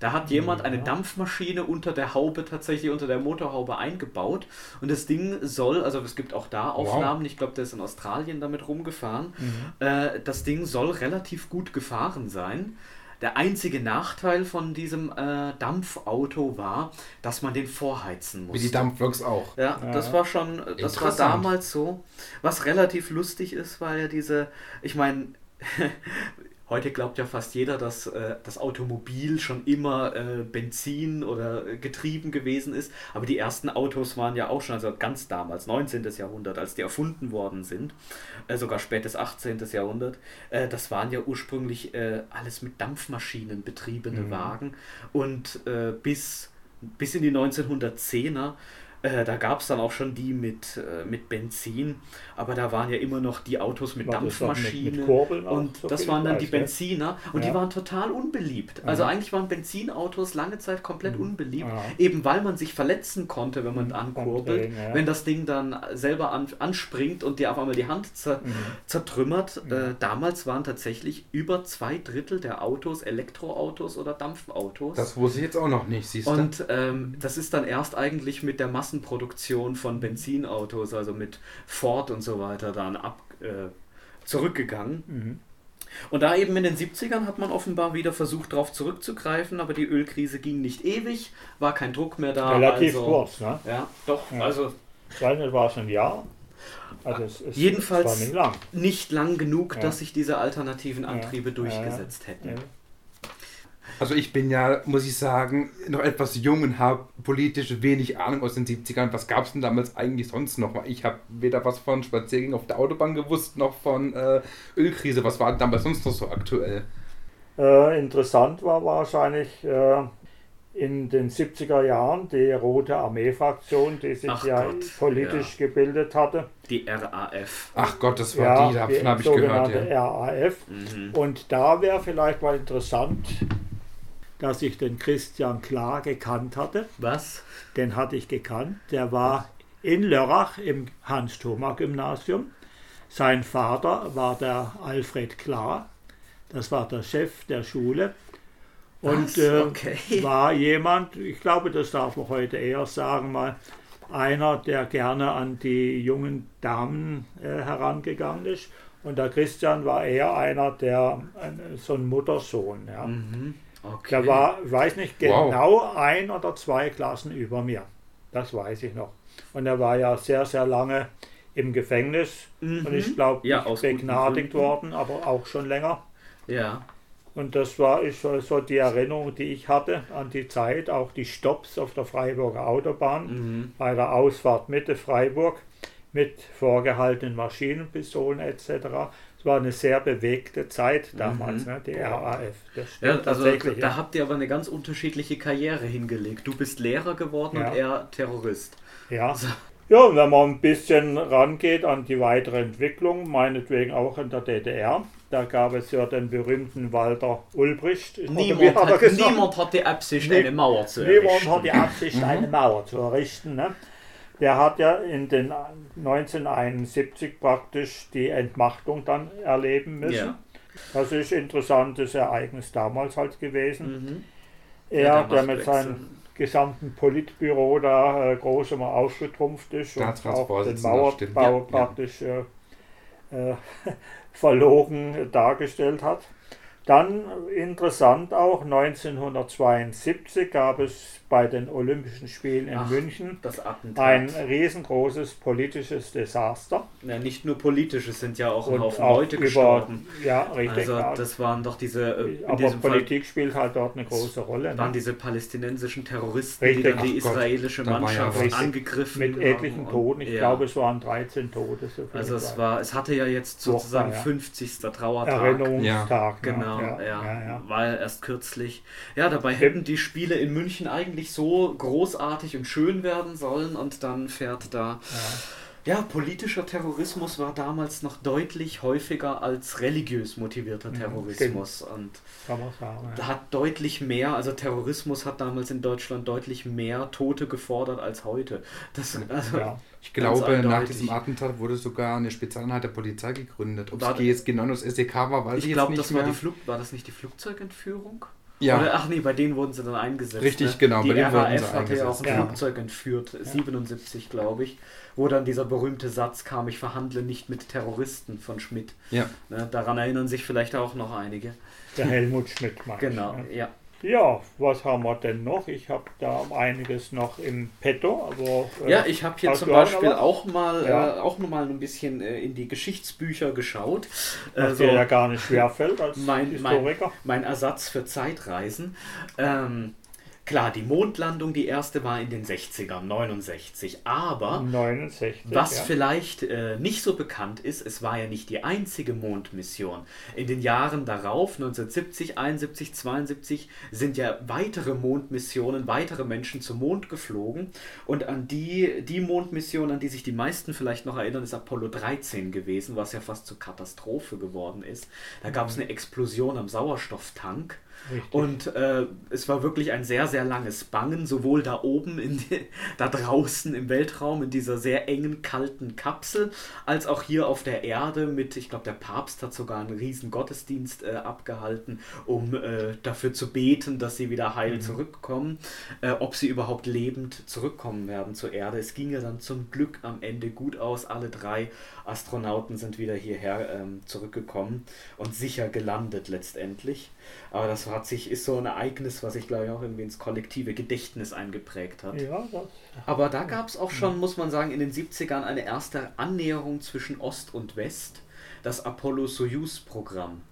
Da hat jemand eine Dampfmaschine unter der Haube, tatsächlich unter der Motorhaube eingebaut. Und das Ding soll, also es gibt auch da Aufnahmen, wow. ich glaube, der ist in Australien damit rumgefahren. Mhm. Äh, das Ding soll relativ gut gefahren sein. Der einzige Nachteil von diesem äh, Dampfauto war, dass man den vorheizen musste. Wie die Dampfloks auch. Ja, ja, das war schon, das war damals so. Was relativ lustig ist, weil ja diese, ich meine, [laughs] Heute glaubt ja fast jeder, dass äh, das Automobil schon immer äh, Benzin oder äh, getrieben gewesen ist. Aber die ersten Autos waren ja auch schon, also ganz damals, 19. Jahrhundert, als die erfunden worden sind, äh, sogar spätes 18. Jahrhundert. Äh, das waren ja ursprünglich äh, alles mit Dampfmaschinen betriebene mhm. Wagen. Und bis, bis in die 1910er äh, da gab es dann auch schon die mit, äh, mit Benzin, aber da waren ja immer noch die Autos mit Dampfmaschinen. und so das waren dann Preis, die Benziner und ja. die waren total unbeliebt. Also ja. eigentlich waren Benzinautos lange Zeit komplett mhm. unbeliebt, ja. eben weil man sich verletzen konnte, wenn man mhm. ankurbelt. Wenn das Ding dann selber an, anspringt und dir auf einmal die Hand zer, mhm. zertrümmert. Äh, damals waren tatsächlich über zwei Drittel der Autos Elektroautos oder Dampfautos. Das wusste ich jetzt auch noch nicht, siehst du? Und ähm, das ist dann erst eigentlich mit der Masse Massenproduktion von Benzinautos, also mit Ford und so weiter, dann ab, äh, zurückgegangen. Mhm. Und da eben in den 70ern hat man offenbar wieder versucht, darauf zurückzugreifen, aber die Ölkrise ging nicht ewig, war kein Druck mehr da. Relativ also, kurz, ne? Ja, doch, Ja. also Ich weiß nicht, war es ein Jahr? Also es, es, Jedenfalls- nicht lang. nicht lang genug, Ja. dass sich diese alternativen Antriebe Ja, durchgesetzt hätten. Ja. Also ich bin ja, muss ich sagen, noch etwas jung und habe politisch wenig Ahnung aus den 70ern. Was gab es denn damals eigentlich sonst noch? Ich habe weder was von Spaziergängen auf der Autobahn gewusst, noch von äh, Ölkrise. Was war denn damals sonst noch so aktuell? Äh, interessant war wahrscheinlich äh, in den 70er Jahren die Rote Armee-Fraktion, die sich Ach ja Gott, politisch gebildet hatte. Die RAF. Ach Gott, das war Ja, die, davon habe ich sogenannte gehört. Ja. RAF. Mhm. Und da wäre vielleicht mal interessant, dass ich den Christian Klar gekannt hatte. Was? Den hatte ich gekannt. Der war in Lörrach im Hans-Thoma-Gymnasium. Sein Vater war der Alfred Klar. Das war der Chef der Schule. Und äh, Okay. [laughs] war jemand, ich glaube, das darf man heute eher sagen, mal einer, der gerne an die jungen Damen äh, herangegangen ist. Und der Christian war eher einer, der äh, so ein Muttersohn. Ja. Mhm. Okay. Der war, ich weiß nicht Wow. genau, ein oder zwei Klassen über mir. Das weiß ich noch. Und er war ja sehr, sehr lange im Gefängnis. Mhm. Und ich glaube, Ja, begnadigt worden, aber auch schon länger. Ja. Und das war ist so so die Erinnerung, die ich hatte an die Zeit, auch die Stops auf der Freiburger Autobahn Mhm. bei der Ausfahrt Mitte Freiburg mit vorgehaltenen Maschinenpistolen etc. War eine sehr bewegte Zeit damals, Mhm. ne, die RAF. Ja, also da ja. habt ihr aber eine ganz unterschiedliche Karriere hingelegt. Du bist Lehrer geworden Ja. und er Terrorist. Ja. ja, und wenn man ein bisschen rangeht an die weitere Entwicklung, meinetwegen auch in der DDR, da gab es ja den berühmten Walter Ulbricht. Niemand hat hat, niemand hat die Absicht, eine Mauer zu Niemand errichten. hat die Absicht, eine Mauer zu errichten. Ne? Der hat ja in den 1971 praktisch die Entmachtung dann erleben müssen. Ja. Das ist ein interessantes Ereignis damals halt gewesen. Mhm. Er, Ja, der mit seinem gesamten Politbüro da äh, groß immer aufgetrumpft ist und auch den Mauerbau ja, ja. praktisch äh, äh, [laughs] verlogen dargestellt hat. Dann interessant auch, 1972 gab es bei den Olympischen Spielen in Ach, München Das Attentat. ein riesengroßes politisches Desaster. ja, nicht nur politisch, es sind ja auch ein Haufen auch Leute über, gestorben. ja, richtig. Also ja. das waren doch diese, äh, in Aber diesem Fall Politik spielt halt dort eine große Rolle. waren Ne? diese palästinensischen Terroristen, Richtig. die dann die Ach Gott, israelische ja Mannschaft was. angegriffen Mit haben etlichen und- Toten. Ich ja. glaube, es waren 13 Tote. So Also es war, es hatte ja jetzt sozusagen ja. 50. Trauertag. Erinnerungstag. ne? Genau, ja, ja, ja, ja. war erst kürzlich. Ja, dabei hätten die Spiele in München eigentlich so großartig und schön werden sollen und dann fährt da. Ja, politischer Terrorismus war damals noch deutlich häufiger als religiös motivierter Ja, Terrorismus und Kann man sagen. da Ja. hat deutlich mehr, also Terrorismus hat damals in Deutschland deutlich mehr Tote gefordert als heute. Das, also, Ja. Ich glaube, nach diesem Attentat wurde sogar eine Spezialeinheit der Polizei gegründet. Ob War- es GSG 9 oder das SEK war, weiß ich, Ich jetzt glaube, nicht das war mehr. die Flug, war das nicht die Flugzeugentführung? Ja, Oder, ach nee, bei denen wurden sie dann eingesetzt. Richtig, ne? genau, Die bei denen wurden sie RAF hatte ja auch ein eingesetzt, ja. Flugzeug entführt, 77 glaube ich, wo dann dieser berühmte Satz kam, ich verhandle nicht mit Terroristen von Schmidt. ja. Ne? Daran erinnern sich vielleicht auch noch einige. Der Helmut Schmidt du, Genau, ne? ja. Ja, was haben wir denn noch? Ich habe da einiges noch im Petto. Aber, äh, Ja, ich habe hier zum auch Beispiel auch mal, Ja. äh, auch noch mal ein bisschen äh, in die Geschichtsbücher geschaut. was Also, dir ja gar nicht schwerfällt als mein, mein, Historiker. mein Ersatz für Zeitreisen. Ähm, klar, die Mondlandung, die erste war in den 60ern, 69. Aber 69. was ja. vielleicht äh, nicht so bekannt ist, es war ja nicht die einzige Mondmission. In den Jahren darauf, 1970, 71, 72, sind ja weitere Mondmissionen, weitere Menschen zum Mond geflogen. Und an die, die Mondmission, an die sich die meisten vielleicht noch erinnern, ist Apollo 13 gewesen, was ja fast zur Katastrophe geworden ist. Da gab es eine Explosion am Sauerstofftank. Richtig. Und äh, es war wirklich ein sehr, sehr langes Bangen, sowohl da oben, in die, da draußen im Weltraum, in dieser sehr engen, kalten Kapsel, als auch hier auf der Erde mit, ich glaube, der Papst hat sogar einen riesen Gottesdienst äh, abgehalten, um äh, dafür zu beten, dass sie wieder heil mhm. zurückkommen, äh, ob sie überhaupt lebend zurückkommen werden zur Erde. Es ging ja dann zum Glück am Ende gut aus. Alle drei Astronauten sind wieder hierher ähm, zurückgekommen und sicher gelandet letztendlich. Aber das hat sich, ist so ein Ereignis, was sich, glaube ich, auch irgendwie ins kollektive Gedächtnis eingeprägt hat. Ja, das, Aber da gab es auch schon, muss man sagen, in den 70ern eine erste Annäherung zwischen Ost und West, das Apollo-Soyuz-Programm,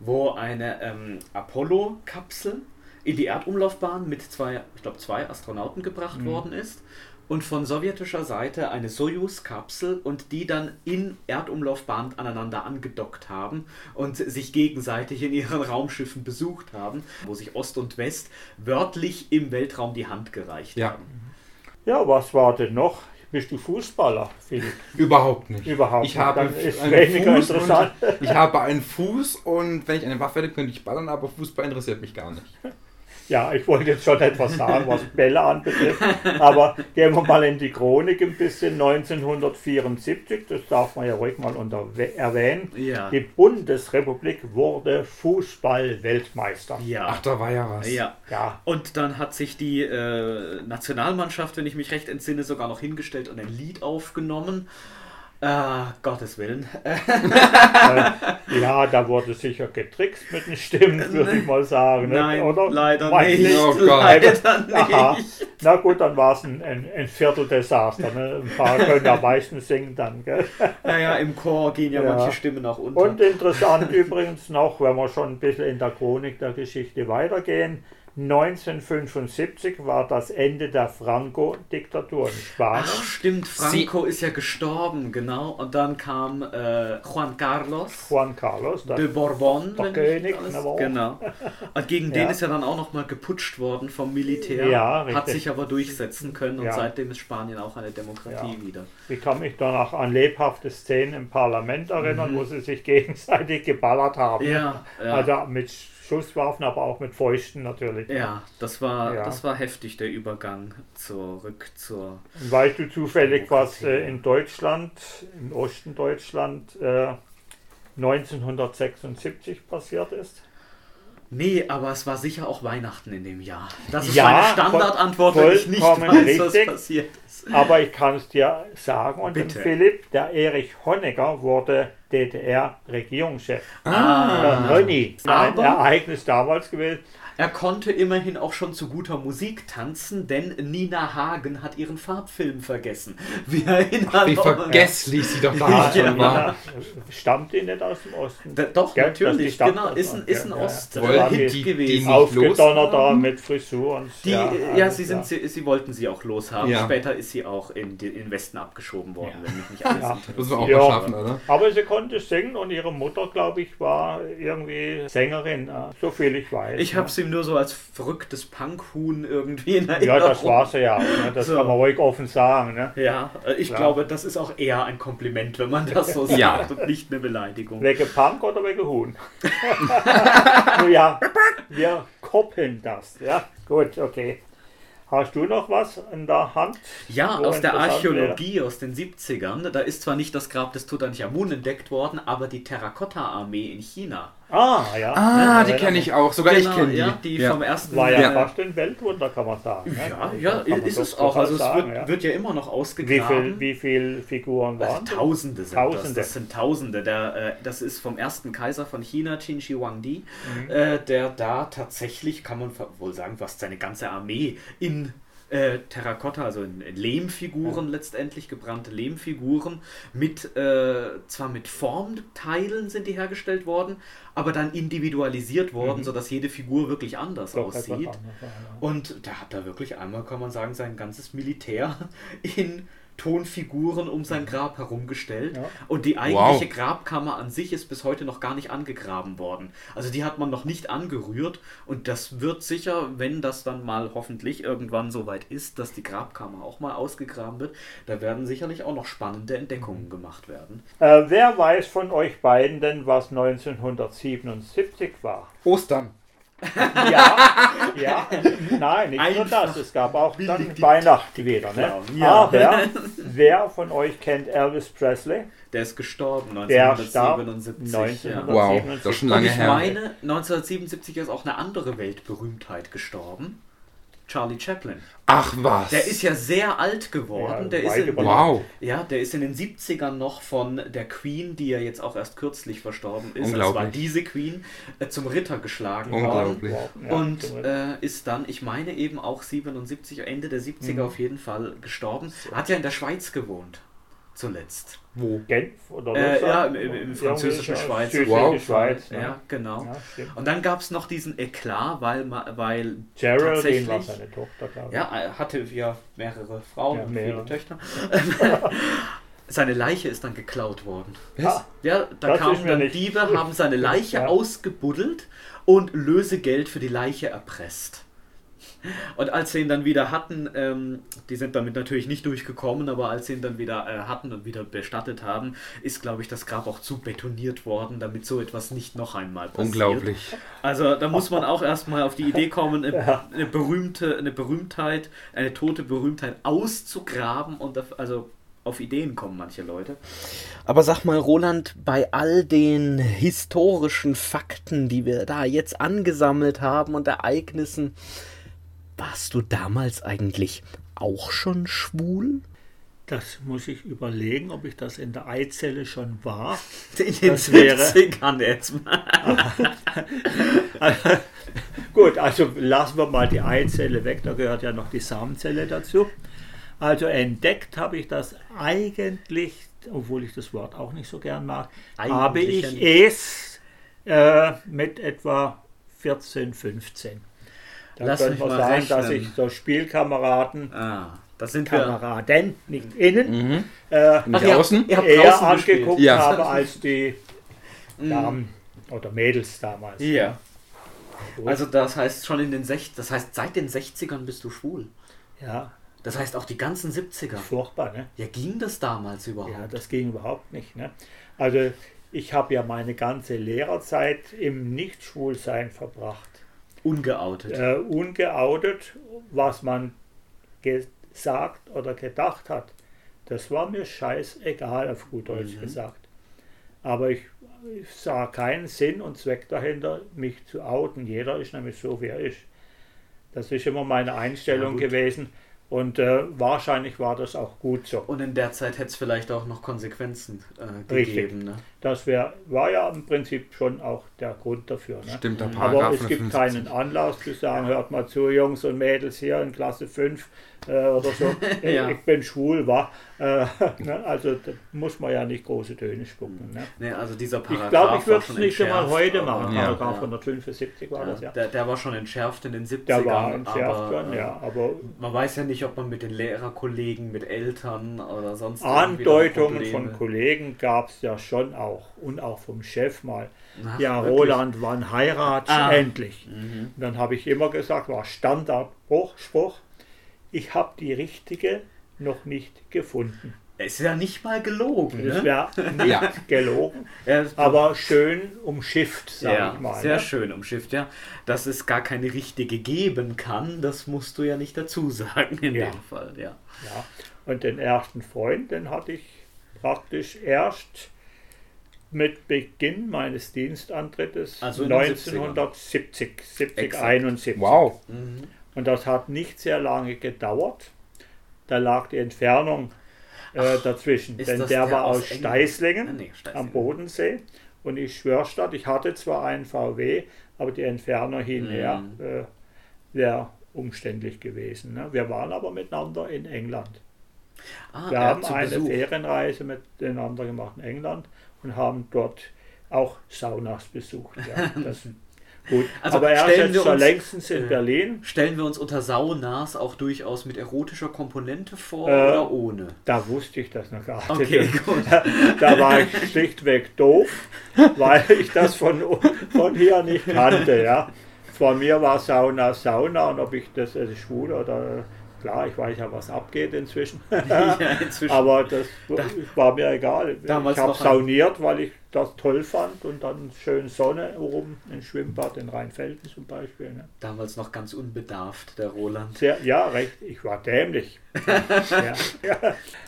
wo eine ähm, Apollo-Kapsel in die Erdumlaufbahn mit zwei, ich glaube, zwei Astronauten gebracht mhm. worden ist und von sowjetischer Seite eine Soyuz-Kapsel und die dann in Erdumlaufbahn aneinander angedockt haben und sich gegenseitig in ihren [laughs] Raumschiffen besucht haben, wo sich Ost und West wörtlich im Weltraum die Hand gereicht ja. haben. Ja, was war denn noch? Bist du Fußballer, Philipp? Überhaupt nicht. Überhaupt ich habe Dann ist weniger Fuß interessant. ich habe einen Fuß und wenn ich eine Waffe hätte, könnte ich ballern, aber Fußball interessiert mich gar nicht. Ja, ich wollte jetzt schon etwas sagen, was Bälle anbetrifft, aber gehen wir mal in die Chronik ein bisschen. 1974, das darf man ja ruhig mal unter erwähnen, ja. die Bundesrepublik wurde Fußball-Weltmeister. Ja. Ach, da war ja was. Ja. ja. Und dann hat sich die äh, Nationalmannschaft, wenn ich mich recht entsinne, sogar noch hingestellt und ein Lied aufgenommen. Ah, Gottes Willen. ja, da wurde sicher getrickst mit den Stimmen, würde ich mal sagen. Ne? Nein, Oder? leider Mein nicht. Oh leider nicht. Aha. Na gut, dann war es ein, ein, ein Vierteldesaster. Ne? Ein paar können am meisten singen dann. Gell? Naja, im Chor gehen ja, ja, manche Stimmen auch unter. Und interessant übrigens noch, wenn wir schon ein bisschen in der Chronik der Geschichte weitergehen, 1975 war das Ende der Franco-Diktatur in Spanien. Ach stimmt, Franco Sie ist ja gestorben, genau. Und dann kam äh, Juan Carlos. Juan Carlos, de Bourbon. Der König. Alles, genau. Und gegen [laughs] ja. den ist ja dann auch nochmal geputscht worden vom Militär. Ja, Hat sich aber durchsetzen können und ja. seitdem ist Spanien auch eine Demokratie ja. wieder. Ich kann mich danach an lebhafte Szenen im Parlament erinnern, mhm. wo sie sich gegenseitig geballert haben. Ja, Also mit Schusswaffen, aber auch mit Fäusten natürlich. Ja, das war, ja. das war heftig, der Übergang zurück zur. Weißt du zufällig, was äh, in Deutschland, im Osten Deutschland, äh, 1976 passiert ist? Nee, aber es war sicher auch Weihnachten in dem Jahr. Das ist ja, meine Standardantwort, wenn ich nicht weiß, richtig, was passiert ist. Aber ich kann es dir sagen und dem Philipp, der Erich Honecker wurde DDR-Regierungschef. Ah, der Ronny. Ein Ereignis damals gewesen. Er konnte immerhin auch schon zu guter Musik tanzen, denn Nina Hagen hat ihren Farbfilm vergessen. Wir erinnern Ach, wie vergesslich sie doch da ja. war. Stammt die nicht aus dem Osten? Da, doch, Gell? natürlich, genau. Ist ein, ist ein ja, Ost-Hit die, gewesen. Die Aufgedonnert da mit Frisur und die, Ja, ja sie, sind, sie, sie wollten sie auch loshaben. Später ist sie auch in den Westen abgeschoben worden, wenn mich nicht alles ja. Das wir auch mal schaffen, oder? Aber sie konnte singen und ihre Mutter, glaube ich, war irgendwie Sängerin, so viel ich weiß. Ich habe sie nur so als verrücktes Punkhuhn irgendwie in Erinnerung. Ja, das war sie ja. Ne? Das so. kann man ruhig offen sagen. Ne? Ja, äh, ich Klar. glaube, das ist auch eher ein Kompliment, wenn man das so [laughs] sagt ja. und nicht eine Beleidigung. Wegen Punk oder wegen Huhn? [laughs] ja, wir koppeln das. Ja, gut, okay. Hast du noch was in der Hand? Ja, aus der Archäologie wäre? aus den 70ern. Da ist zwar nicht das Grab des Tutanchamun entdeckt worden, aber die Terrakotta-Armee in China. Ah, ja. Ah, ja, die kenne ich auch. Sogar genau, ich kenne die. Ja, die ja. vom ersten War ja, fast ein Weltwunder, kann man sagen. Ja, ja, ist es auch. Also sagen, es wird, wird, ja immer noch ausgegraben. Wie viele viel Figuren waren also, Tausende sind Tausende. Das. das sind Tausende. Der, äh, das ist vom ersten Kaiser von China, Qin Shi Huangdi, mhm. äh, der da tatsächlich, kann man wohl sagen, fast seine ganze Armee in äh, Terrakotta, also in, Lehmfiguren ja. letztendlich, gebrannte Lehmfiguren, mit äh, zwar mit Formteilen sind die hergestellt worden, aber dann individualisiert worden, mhm. sodass jede Figur wirklich anders Doch, aussieht. Anders, ja. Und da hat er wirklich einmal, kann man sagen, sein ganzes Militär [laughs] in Tonfiguren um sein Grab herumgestellt. Ja. Und die eigentliche wow. Grabkammer an sich ist bis heute noch gar nicht angegraben worden. Also die hat man noch nicht angerührt. Und das wird sicher, wenn das dann mal hoffentlich irgendwann so weit ist, dass die Grabkammer auch mal ausgegraben wird, da werden sicherlich auch noch spannende Entdeckungen gemacht werden. Äh, wer weiß von euch beiden denn, was 1977 war? Ostern. Ja, ja, nein, nicht nur Einfach das. Es gab auch dann Weihnachten wieder. Ne? Ja. Aber wer von euch kennt Elvis Presley? Der ist gestorben Der starb 1977. ja. 1900. Wow, das ist schon Und lange ich her. meine, 1977 ist auch eine andere Weltberühmtheit gestorben. Charlie Chaplin. Ach was. Der ist ja sehr alt geworden. Ja, der ist in, Wow. Ja, der ist in den 70ern noch von der Queen, die ja jetzt auch erst kürzlich verstorben ist. Unglaublich. Das war diese Queen, äh, zum Ritter geschlagen worden. Unglaublich. Ja, Und stimmt. äh, ist dann, ich meine eben auch 77, Ende der 70er Mhm. auf jeden Fall gestorben. Hat ja in der Schweiz gewohnt. Zuletzt. Wo? Genf oder Äh, ja, im- im- im französischen Schweiz. Wow. Schweiz. ne? Ja, genau. Ja. Und dann gab es noch diesen Eklat, weil, weil Geraldine tatsächlich- war seine Tochter, glaube ich. ja, er hatte ja mehrere Frauen Ja, und mehrere. viele Töchter. [laughs] Seine Leiche ist dann geklaut worden. Ah, Ja, da Das kamen dann nicht- Diebe, haben seine Leiche Ja. ausgebuddelt und Lösegeld für die Leiche erpresst. Und als sie ihn dann wieder hatten, ähm, die sind damit natürlich nicht durchgekommen, aber als sie ihn dann wieder äh, hatten und wieder bestattet haben, ist, glaube ich, das Grab auch zu betoniert worden, damit so etwas nicht noch einmal passiert. Unglaublich. Also da muss man auch erstmal auf die Idee kommen, eine, [laughs] Ja. eine berühmte, eine Berühmtheit, eine tote Berühmtheit auszugraben und auf, also auf Ideen kommen manche Leute. Aber sag mal, Roland, bei all den historischen Fakten, die wir da jetzt angesammelt haben und Ereignissen, warst du damals eigentlich auch schon schwul? Das muss ich überlegen, ob ich das in der Eizelle schon war. In [laughs] den Das wäre- [laughs] 70ern jetzt mal. [laughs] Gut, also lassen wir mal die Eizelle weg, da gehört ja noch die Samenzelle dazu. Also entdeckt habe ich das eigentlich, obwohl ich das Wort auch nicht so gern mag, Eigentlich habe ich es äh, mit etwa 14, 15. Da Lass man mal sagen, dass ich so Spielkameraden, Ah, das sind wir. Kameraden, nicht innen, Mhm. äh, Nicht Ach, ihr außen? Habt, ihr eher angeguckt Ja. habe als die Mhm. Damen oder Mädels damals. Ja. Gut. Also das heißt schon in den Sech das heißt seit den 60ern bist du schwul. ja, Das heißt auch die ganzen 70er. furchtbar, ne? Ja, ging das damals überhaupt? Ja, das ging überhaupt nicht. Ne? Also ich habe ja meine ganze Lehrerzeit im Nichtschwulsein verbracht. Ungeoutet. Äh, ungeoutet, was man gesagt oder gedacht hat, das war mir scheißegal, auf gut Deutsch Mhm. gesagt. Aber ich, ich sah keinen Sinn und Zweck dahinter, mich zu outen. Jeder ist nämlich so, wie er ist. Das ist immer meine Einstellung Ja, gewesen. Und äh, wahrscheinlich war das auch gut so. Und in der Zeit hätte es vielleicht auch noch Konsequenzen äh, Richtig. gegeben. Ne? Das wär, war ja im Prinzip schon auch der Grund dafür. Ne? Stimmt, der Aber Paragraph es gibt 59. keinen Anlass zu sagen, hört mal zu, Jungs und Mädels hier in Klasse 5 äh, oder so, [laughs] ich, Ja. ich bin schwul, war. Äh, [laughs] ne? Also da muss man ja nicht große Töne spucken. Ne? Ne, also dieser Ich Paragraph glaube, ich würde es schon nicht einmal entschärft, heute aber- machen. Ja. Paragraph Ja. 175 war Ja, das ja. der, der war schon entschärft in den 70ern. Der war entschärft aber, worden, ja. Aber Man weiß ja nicht, ob man mit den Lehrerkollegen, mit Eltern oder sonst Andeutungen von Kollegen gab es ja schon auch. Und auch vom Chef mal. Ach, ja, wirklich? Roland, wann heiratst Ah. endlich? Mhm. Dann habe ich immer gesagt, war Standardspruch, Spruch, ich habe die richtige noch nicht gefunden. Ist ja nicht mal gelogen. Das Ne? wäre nicht Ja. gelogen, [laughs] aber schön umschifft, sage ja, ich mal. sehr ne? schön umschifft, ja. Dass es gar keine richtige geben kann, das musst du ja nicht dazu [laughs] sagen in Ja. dem Fall, ja. Ja. Und den ersten Freund, den hatte ich praktisch erst mit Beginn meines Dienstantrittes Also in den 1970, 70, Exakt. 71. Wow. Mhm. Und das hat nicht sehr lange gedauert. Da lag die Entfernung äh, dazwischen. ist Denn der der war aus? Steißlingen Ah, nee, Steißlingen. am Bodensee. Und ich Schwörstadt, ich hatte zwar einen VW, aber die Entfernung hinher Mhm. äh, wäre umständlich gewesen. Ne? Wir waren aber miteinander in England. Ah, Wir haben eine Besuch. Ferienreise miteinander gemacht in England und haben dort auch Saunas besucht. Ja, [laughs] das, gut. Also aber er ist jetzt schon längstens in äh, Berlin. Stellen wir uns unter Saunas auch durchaus mit erotischer Komponente vor Äh, oder ohne? Da wusste ich das noch gar nicht. Okay, gut. [laughs] Da war ich schlichtweg doof, weil ich das von, von hier nicht kannte. Ja. Von mir war Sauna Sauna und ob ich das als schwul oder klar, ich weiß ja, was abgeht inzwischen. [laughs] Ja, inzwischen. Aber das Da- war mir egal. Damals ich habe sauniert, weil ich das toll fand und dann schön Sonne oben im Schwimmbad in Rheinfelden zum Beispiel. Ne? Damals noch ganz unbedarft, der Roland. Sehr, ja, recht. Ich war dämlich. [laughs] ja,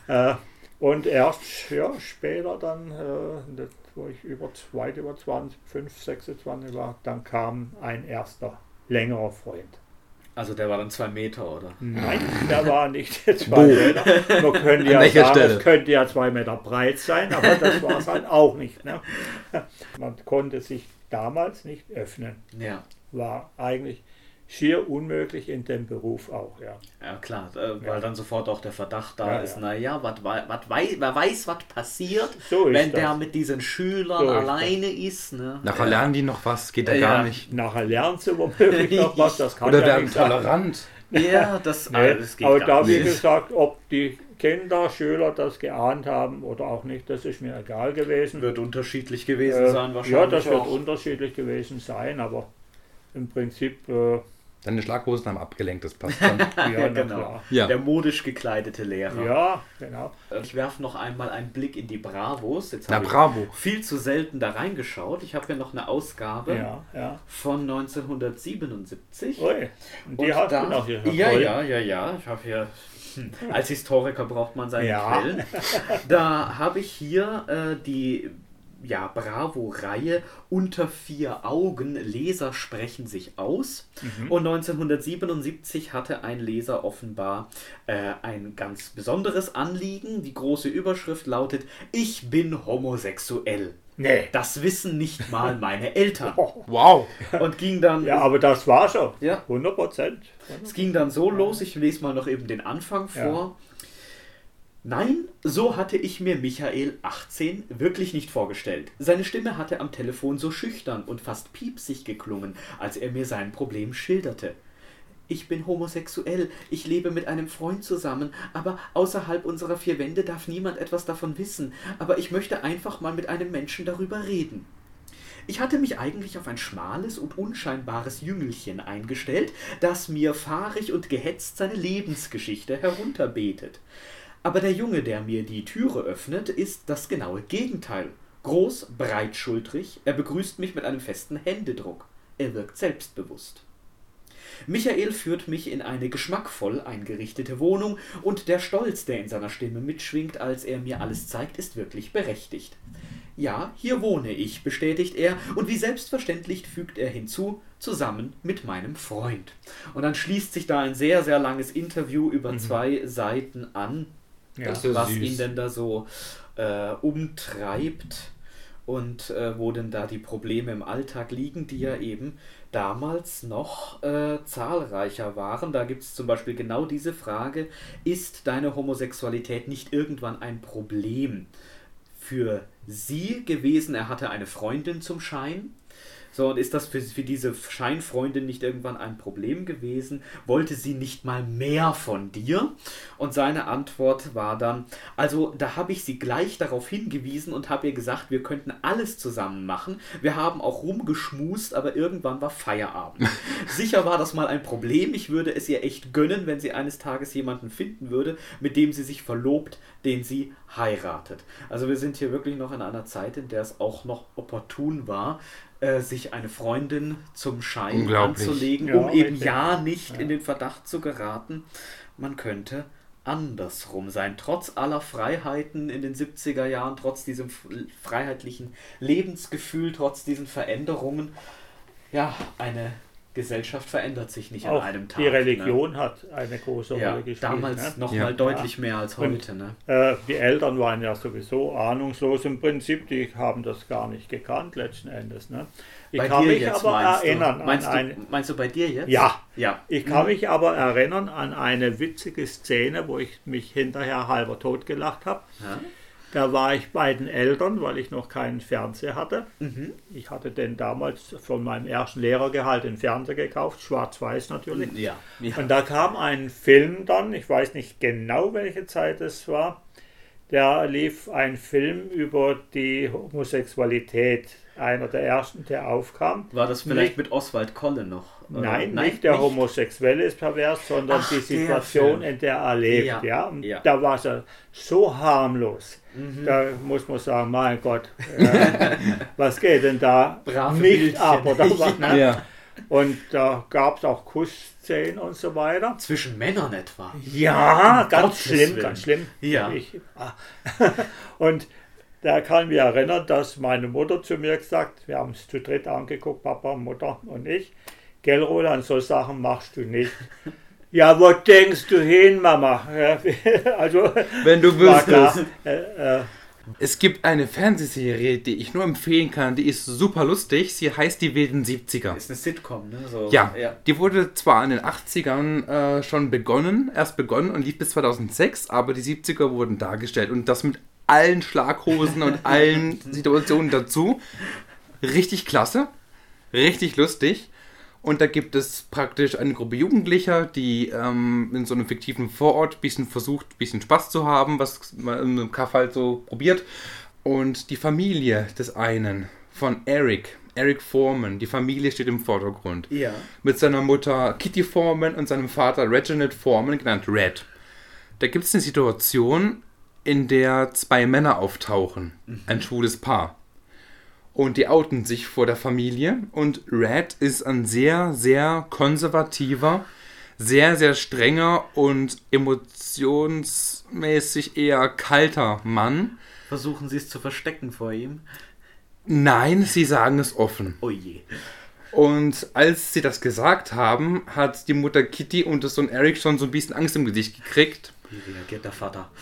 ja. Äh, und erst ja, später dann, äh, das, wo ich über, weit über 20, 5, 26 war, dann kam ein erster längerer Freund. Also der war dann zwei Meter, oder? Nein, der war nicht zwei? Meter. Man könnte An ja welcher sagen, Stelle? es könnte ja zwei Meter breit sein, aber das war es halt auch nicht. Ne? Man konnte sich damals nicht öffnen. Ja. War eigentlich schier unmöglich in dem Beruf auch, ja. Ja, klar, äh, weil Ja. dann sofort auch der Verdacht da Ja, ist, ja. naja, wei, wer weiß, was passiert, So ist wenn das. der mit diesen Schülern So ist alleine ist. Ne? Nachher Ja. lernen die noch was, geht ja Ja. gar nicht. Nachher lernen sie womöglich [laughs] noch was, das kann Oder ja werden tolerant. Ja, das, [laughs] Nee, ah, das geht aber da, wie gesagt, ob die Kinder, Schüler das geahnt haben oder auch nicht, das ist mir egal gewesen. Wird unterschiedlich gewesen Äh, sein wahrscheinlich ja, das wird auch. unterschiedlich gewesen sein, aber im Prinzip, äh, Deine Schlaghosen haben abgelenkt, das passt dann. ja, [laughs] Ja, na genau. Ja. Der modisch gekleidete Lehrer. Ja, genau. Ich werfe noch einmal einen Blick in die Bravos. Jetzt Na habe bravo. ich viel zu selten da reingeschaut. Ich habe hier noch eine Ausgabe Ja, ja. von 1977. Ui, und die Und hast da, du noch hier. Ja, ja, ja, ja. Ich habe hier. hm, Als Historiker braucht man seine Ja. Quellen. [laughs] Da habe ich hier äh, die ja, Bravo-Reihe Unter vier Augen. Leser sprechen sich aus. Mhm. Und 1977 hatte ein Leser offenbar äh, ein ganz besonderes Anliegen. Die große Überschrift lautet: Ich bin homosexuell. Nee. Das wissen nicht mal meine Eltern. [laughs] Wow. Und ging dann Ja, aber das war schon. Ja. 100 Prozent. Es ging dann so los, ich lese mal noch eben den Anfang Ja. Nein, so hatte ich mir Michael 18 wirklich nicht vorgestellt. Seine Stimme hatte am Telefon so schüchtern und fast piepsig geklungen, als er mir sein Problem schilderte. Ich bin homosexuell, ich lebe mit einem Freund zusammen, aber außerhalb unserer vier Wände darf niemand etwas davon wissen, aber ich möchte einfach mal mit einem Menschen darüber reden. Ich hatte mich eigentlich auf ein schmales und unscheinbares Jüngelchen eingestellt, das mir fahrig und gehetzt seine Lebensgeschichte herunterbetet. Aber der Junge, der mir die Türe öffnet, ist das genaue Gegenteil. Groß, breitschultrig, er begrüßt mich mit einem festen Händedruck. Er wirkt selbstbewusst. Michael führt mich in eine geschmackvoll eingerichtete Wohnung und der Stolz, der in seiner Stimme mitschwingt, als er mir alles zeigt, ist wirklich berechtigt. Ja, hier wohne ich, bestätigt er, und wie selbstverständlich fügt er hinzu, zusammen mit meinem Freund. Und dann schließt sich da ein sehr, sehr langes Interview über zwei Seiten an, Ja. Was süß. ihn denn da so äh, umtreibt und äh, wo denn da die Probleme im Alltag liegen, die ja eben damals noch äh, zahlreicher waren. Da gibt es zum Beispiel genau diese Frage, ist deine Homosexualität nicht irgendwann ein Problem für sie gewesen? Er hatte eine Freundin zum Schein. So, und ist das für, für diese Scheinfreundin nicht irgendwann ein Problem gewesen? Wollte sie nicht mal mehr von dir? Und seine Antwort war dann, also da habe ich sie gleich darauf hingewiesen und habe ihr gesagt, wir könnten alles zusammen machen. Wir haben auch rumgeschmust, aber irgendwann war Feierabend. [laughs] Sicher war das mal ein Problem. Ich würde es ihr echt gönnen, wenn sie eines Tages jemanden finden würde, mit dem sie sich verlobt, den sie heiratet. Also wir sind hier wirklich noch in einer Zeit, in der es auch noch opportun war, äh, sich eine Freundin zum Schein anzulegen, Ja, um eben ja nicht in den Verdacht zu geraten, man könnte andersrum sein. Trotz aller Freiheiten in den 70er Jahren, trotz diesem freiheitlichen Lebensgefühl, trotz diesen Veränderungen, ja, eine Gesellschaft verändert sich nicht an Auch einem Tag. die Religion hat eine große Ne? Ja, Rolle gespielt. damals ne? noch Ja. mal deutlich mehr als Und- heute. Ne? Äh, die Eltern waren ja sowieso ahnungslos im Prinzip, die haben das gar nicht gekannt letzten Endes. Ne? Ich Bei kann dir mich jetzt aber meinst erinnern du? Meinst, an eine, du, meinst du bei dir jetzt? Ja. Ja. ich kann mich aber erinnern an eine witzige Szene, wo ich mich hinterher halber tot gelacht habe. Ja. Da war ich bei den Eltern, weil ich noch keinen Fernseher hatte. Mhm. Ich hatte den damals von meinem ersten Lehrergehalt den Fernseher gekauft, schwarz-weiß natürlich. Ja. ja. Und da kam ein Film dann, ich weiß nicht genau welche Zeit es war, da lief ein Film über die Homosexualität. Einer der ersten, der aufkam. War das vielleicht Nicht- mit Oswald Kolle noch? oder? Nein, nicht der Homosexuelle ist pervers, sondern Ach, die der Situation, Film. in der er lebt. Ja, Ja, Und ja. Da war er so harmlos. Da muss man sagen, mein Gott, äh, was geht denn da Brave nicht Bildchen. ab? Oder was, [laughs] ne? Ja. Und da gab es auch Kussszenen und so weiter. Zwischen Männern etwa. Ja, Um ganz Gottes schlimm, Willen. ganz schlimm. Ja. Ich, ah. [laughs] und da kann ich mich erinnern, dass meine Mutter zu mir gesagt, wir haben es zu dritt angeguckt, Papa, Mutter und ich, gell Roland, so Sachen machst du nicht. Ja, wo denkst du hin, Mama? [laughs] Also, Wenn du wüsstest. äh, äh, Es gibt eine Fernsehserie, die ich nur empfehlen kann, die ist super lustig. Sie heißt Die wilden 70er. Ist eine Sitcom, ne? So, Ja, ja. die wurde zwar in den 80ern äh, schon begonnen, erst begonnen und lief bis 2006, aber die 70er wurden dargestellt und das mit allen Schlaghosen und [laughs] allen Situationen dazu. Richtig klasse, richtig lustig. Und da gibt es praktisch eine Gruppe Jugendlicher, die ähm, in so einem fiktiven Vorort ein bisschen versucht, ein bisschen Spaß zu haben, was man in einem Kaff halt so probiert. Und die Familie des einen, von Eric, Eric Foreman, die Familie steht im Vordergrund Ja. mit seiner Mutter Kitty Foreman und seinem Vater Reginald Foreman, genannt Red. Da gibt es eine Situation, in der zwei Männer auftauchen, ein schwules Paar. Und die outen sich vor der Familie und Red ist ein sehr, sehr konservativer, sehr, sehr strenger und emotionsmäßig eher kalter Mann. Versuchen sie es zu verstecken vor ihm. Nein, sie sagen es offen. Oh je. Und als sie das gesagt haben, hat die Mutter Kitty und der Sohn Eric schon so ein bisschen Angst im Gesicht gekriegt. Wie reagiert der Vater?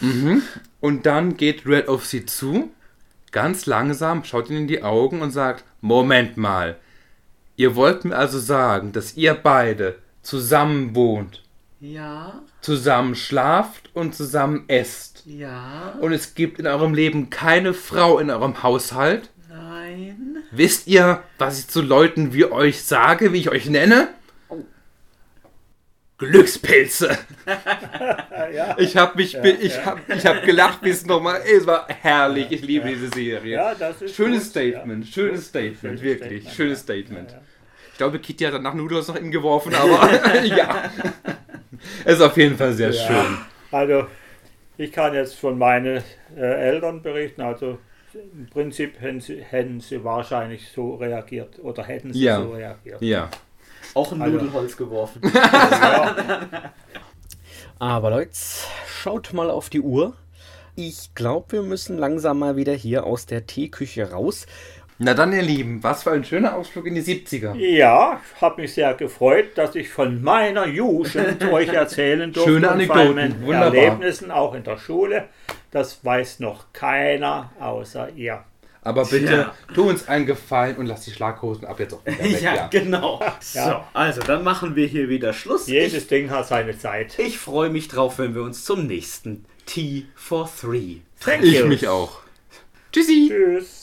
Und dann geht Red auf sie zu, ganz langsam, schaut ihnen in die Augen und sagt, Moment mal, ihr wollt mir also sagen, dass ihr beide zusammen wohnt, Ja, zusammen schlaft und zusammen esst. ja, Und es gibt in eurem Leben keine Frau in eurem Haushalt? nein. Wisst ihr, was ich zu Leuten wie euch sage, wie ich euch nenne? Glückspilze. [laughs] ja, Ich habe mich, ich habe, ich habe gelacht bis nochmal. Es war herrlich. Ich liebe diese Serie. ja, das ist Schönes gut, Statement, ja. schönes Statement, Schönes wirklich, Statement, schönes ja. Statement. Ja, ja. Ich glaube, Kitty hat danach Nudos noch geworfen, aber [laughs] ja. Es [laughs] ist auf jeden Fall sehr Ja. schön. Also, ich kann jetzt von meinen äh, Eltern berichten. Also, im Prinzip hätten sie, hätten sie wahrscheinlich so reagiert oder hätten sie Ja. so reagiert. Ja. Auch ein Also- Nudelholz geworfen. [laughs] Aber Leute, schaut mal auf die Uhr. Ich glaube, wir müssen langsam mal wieder hier aus der Teeküche raus. Na dann, ihr Lieben, was für ein schöner Ausflug in die 70er. Ja, habe mich sehr gefreut, dass ich von meiner Jugend [laughs] euch erzählen durfte. Schöne und von Anekdoten, meinen wunderbar. Erlebnissen auch in der Schule. Das weiß noch keiner außer ihr. Aber bitte, Tja. tu uns einen Gefallen und lass die Schlaghosen ab jetzt auch wieder weg. [laughs] ja, ja. genau. So, Ja. also dann machen wir hier wieder Schluss. Jedes Ding hat seine Zeit. Ich, ich freue mich drauf, wenn wir uns zum nächsten Tea for Three. Thank Ich you. mich auch. Tschüssi. Tschüss.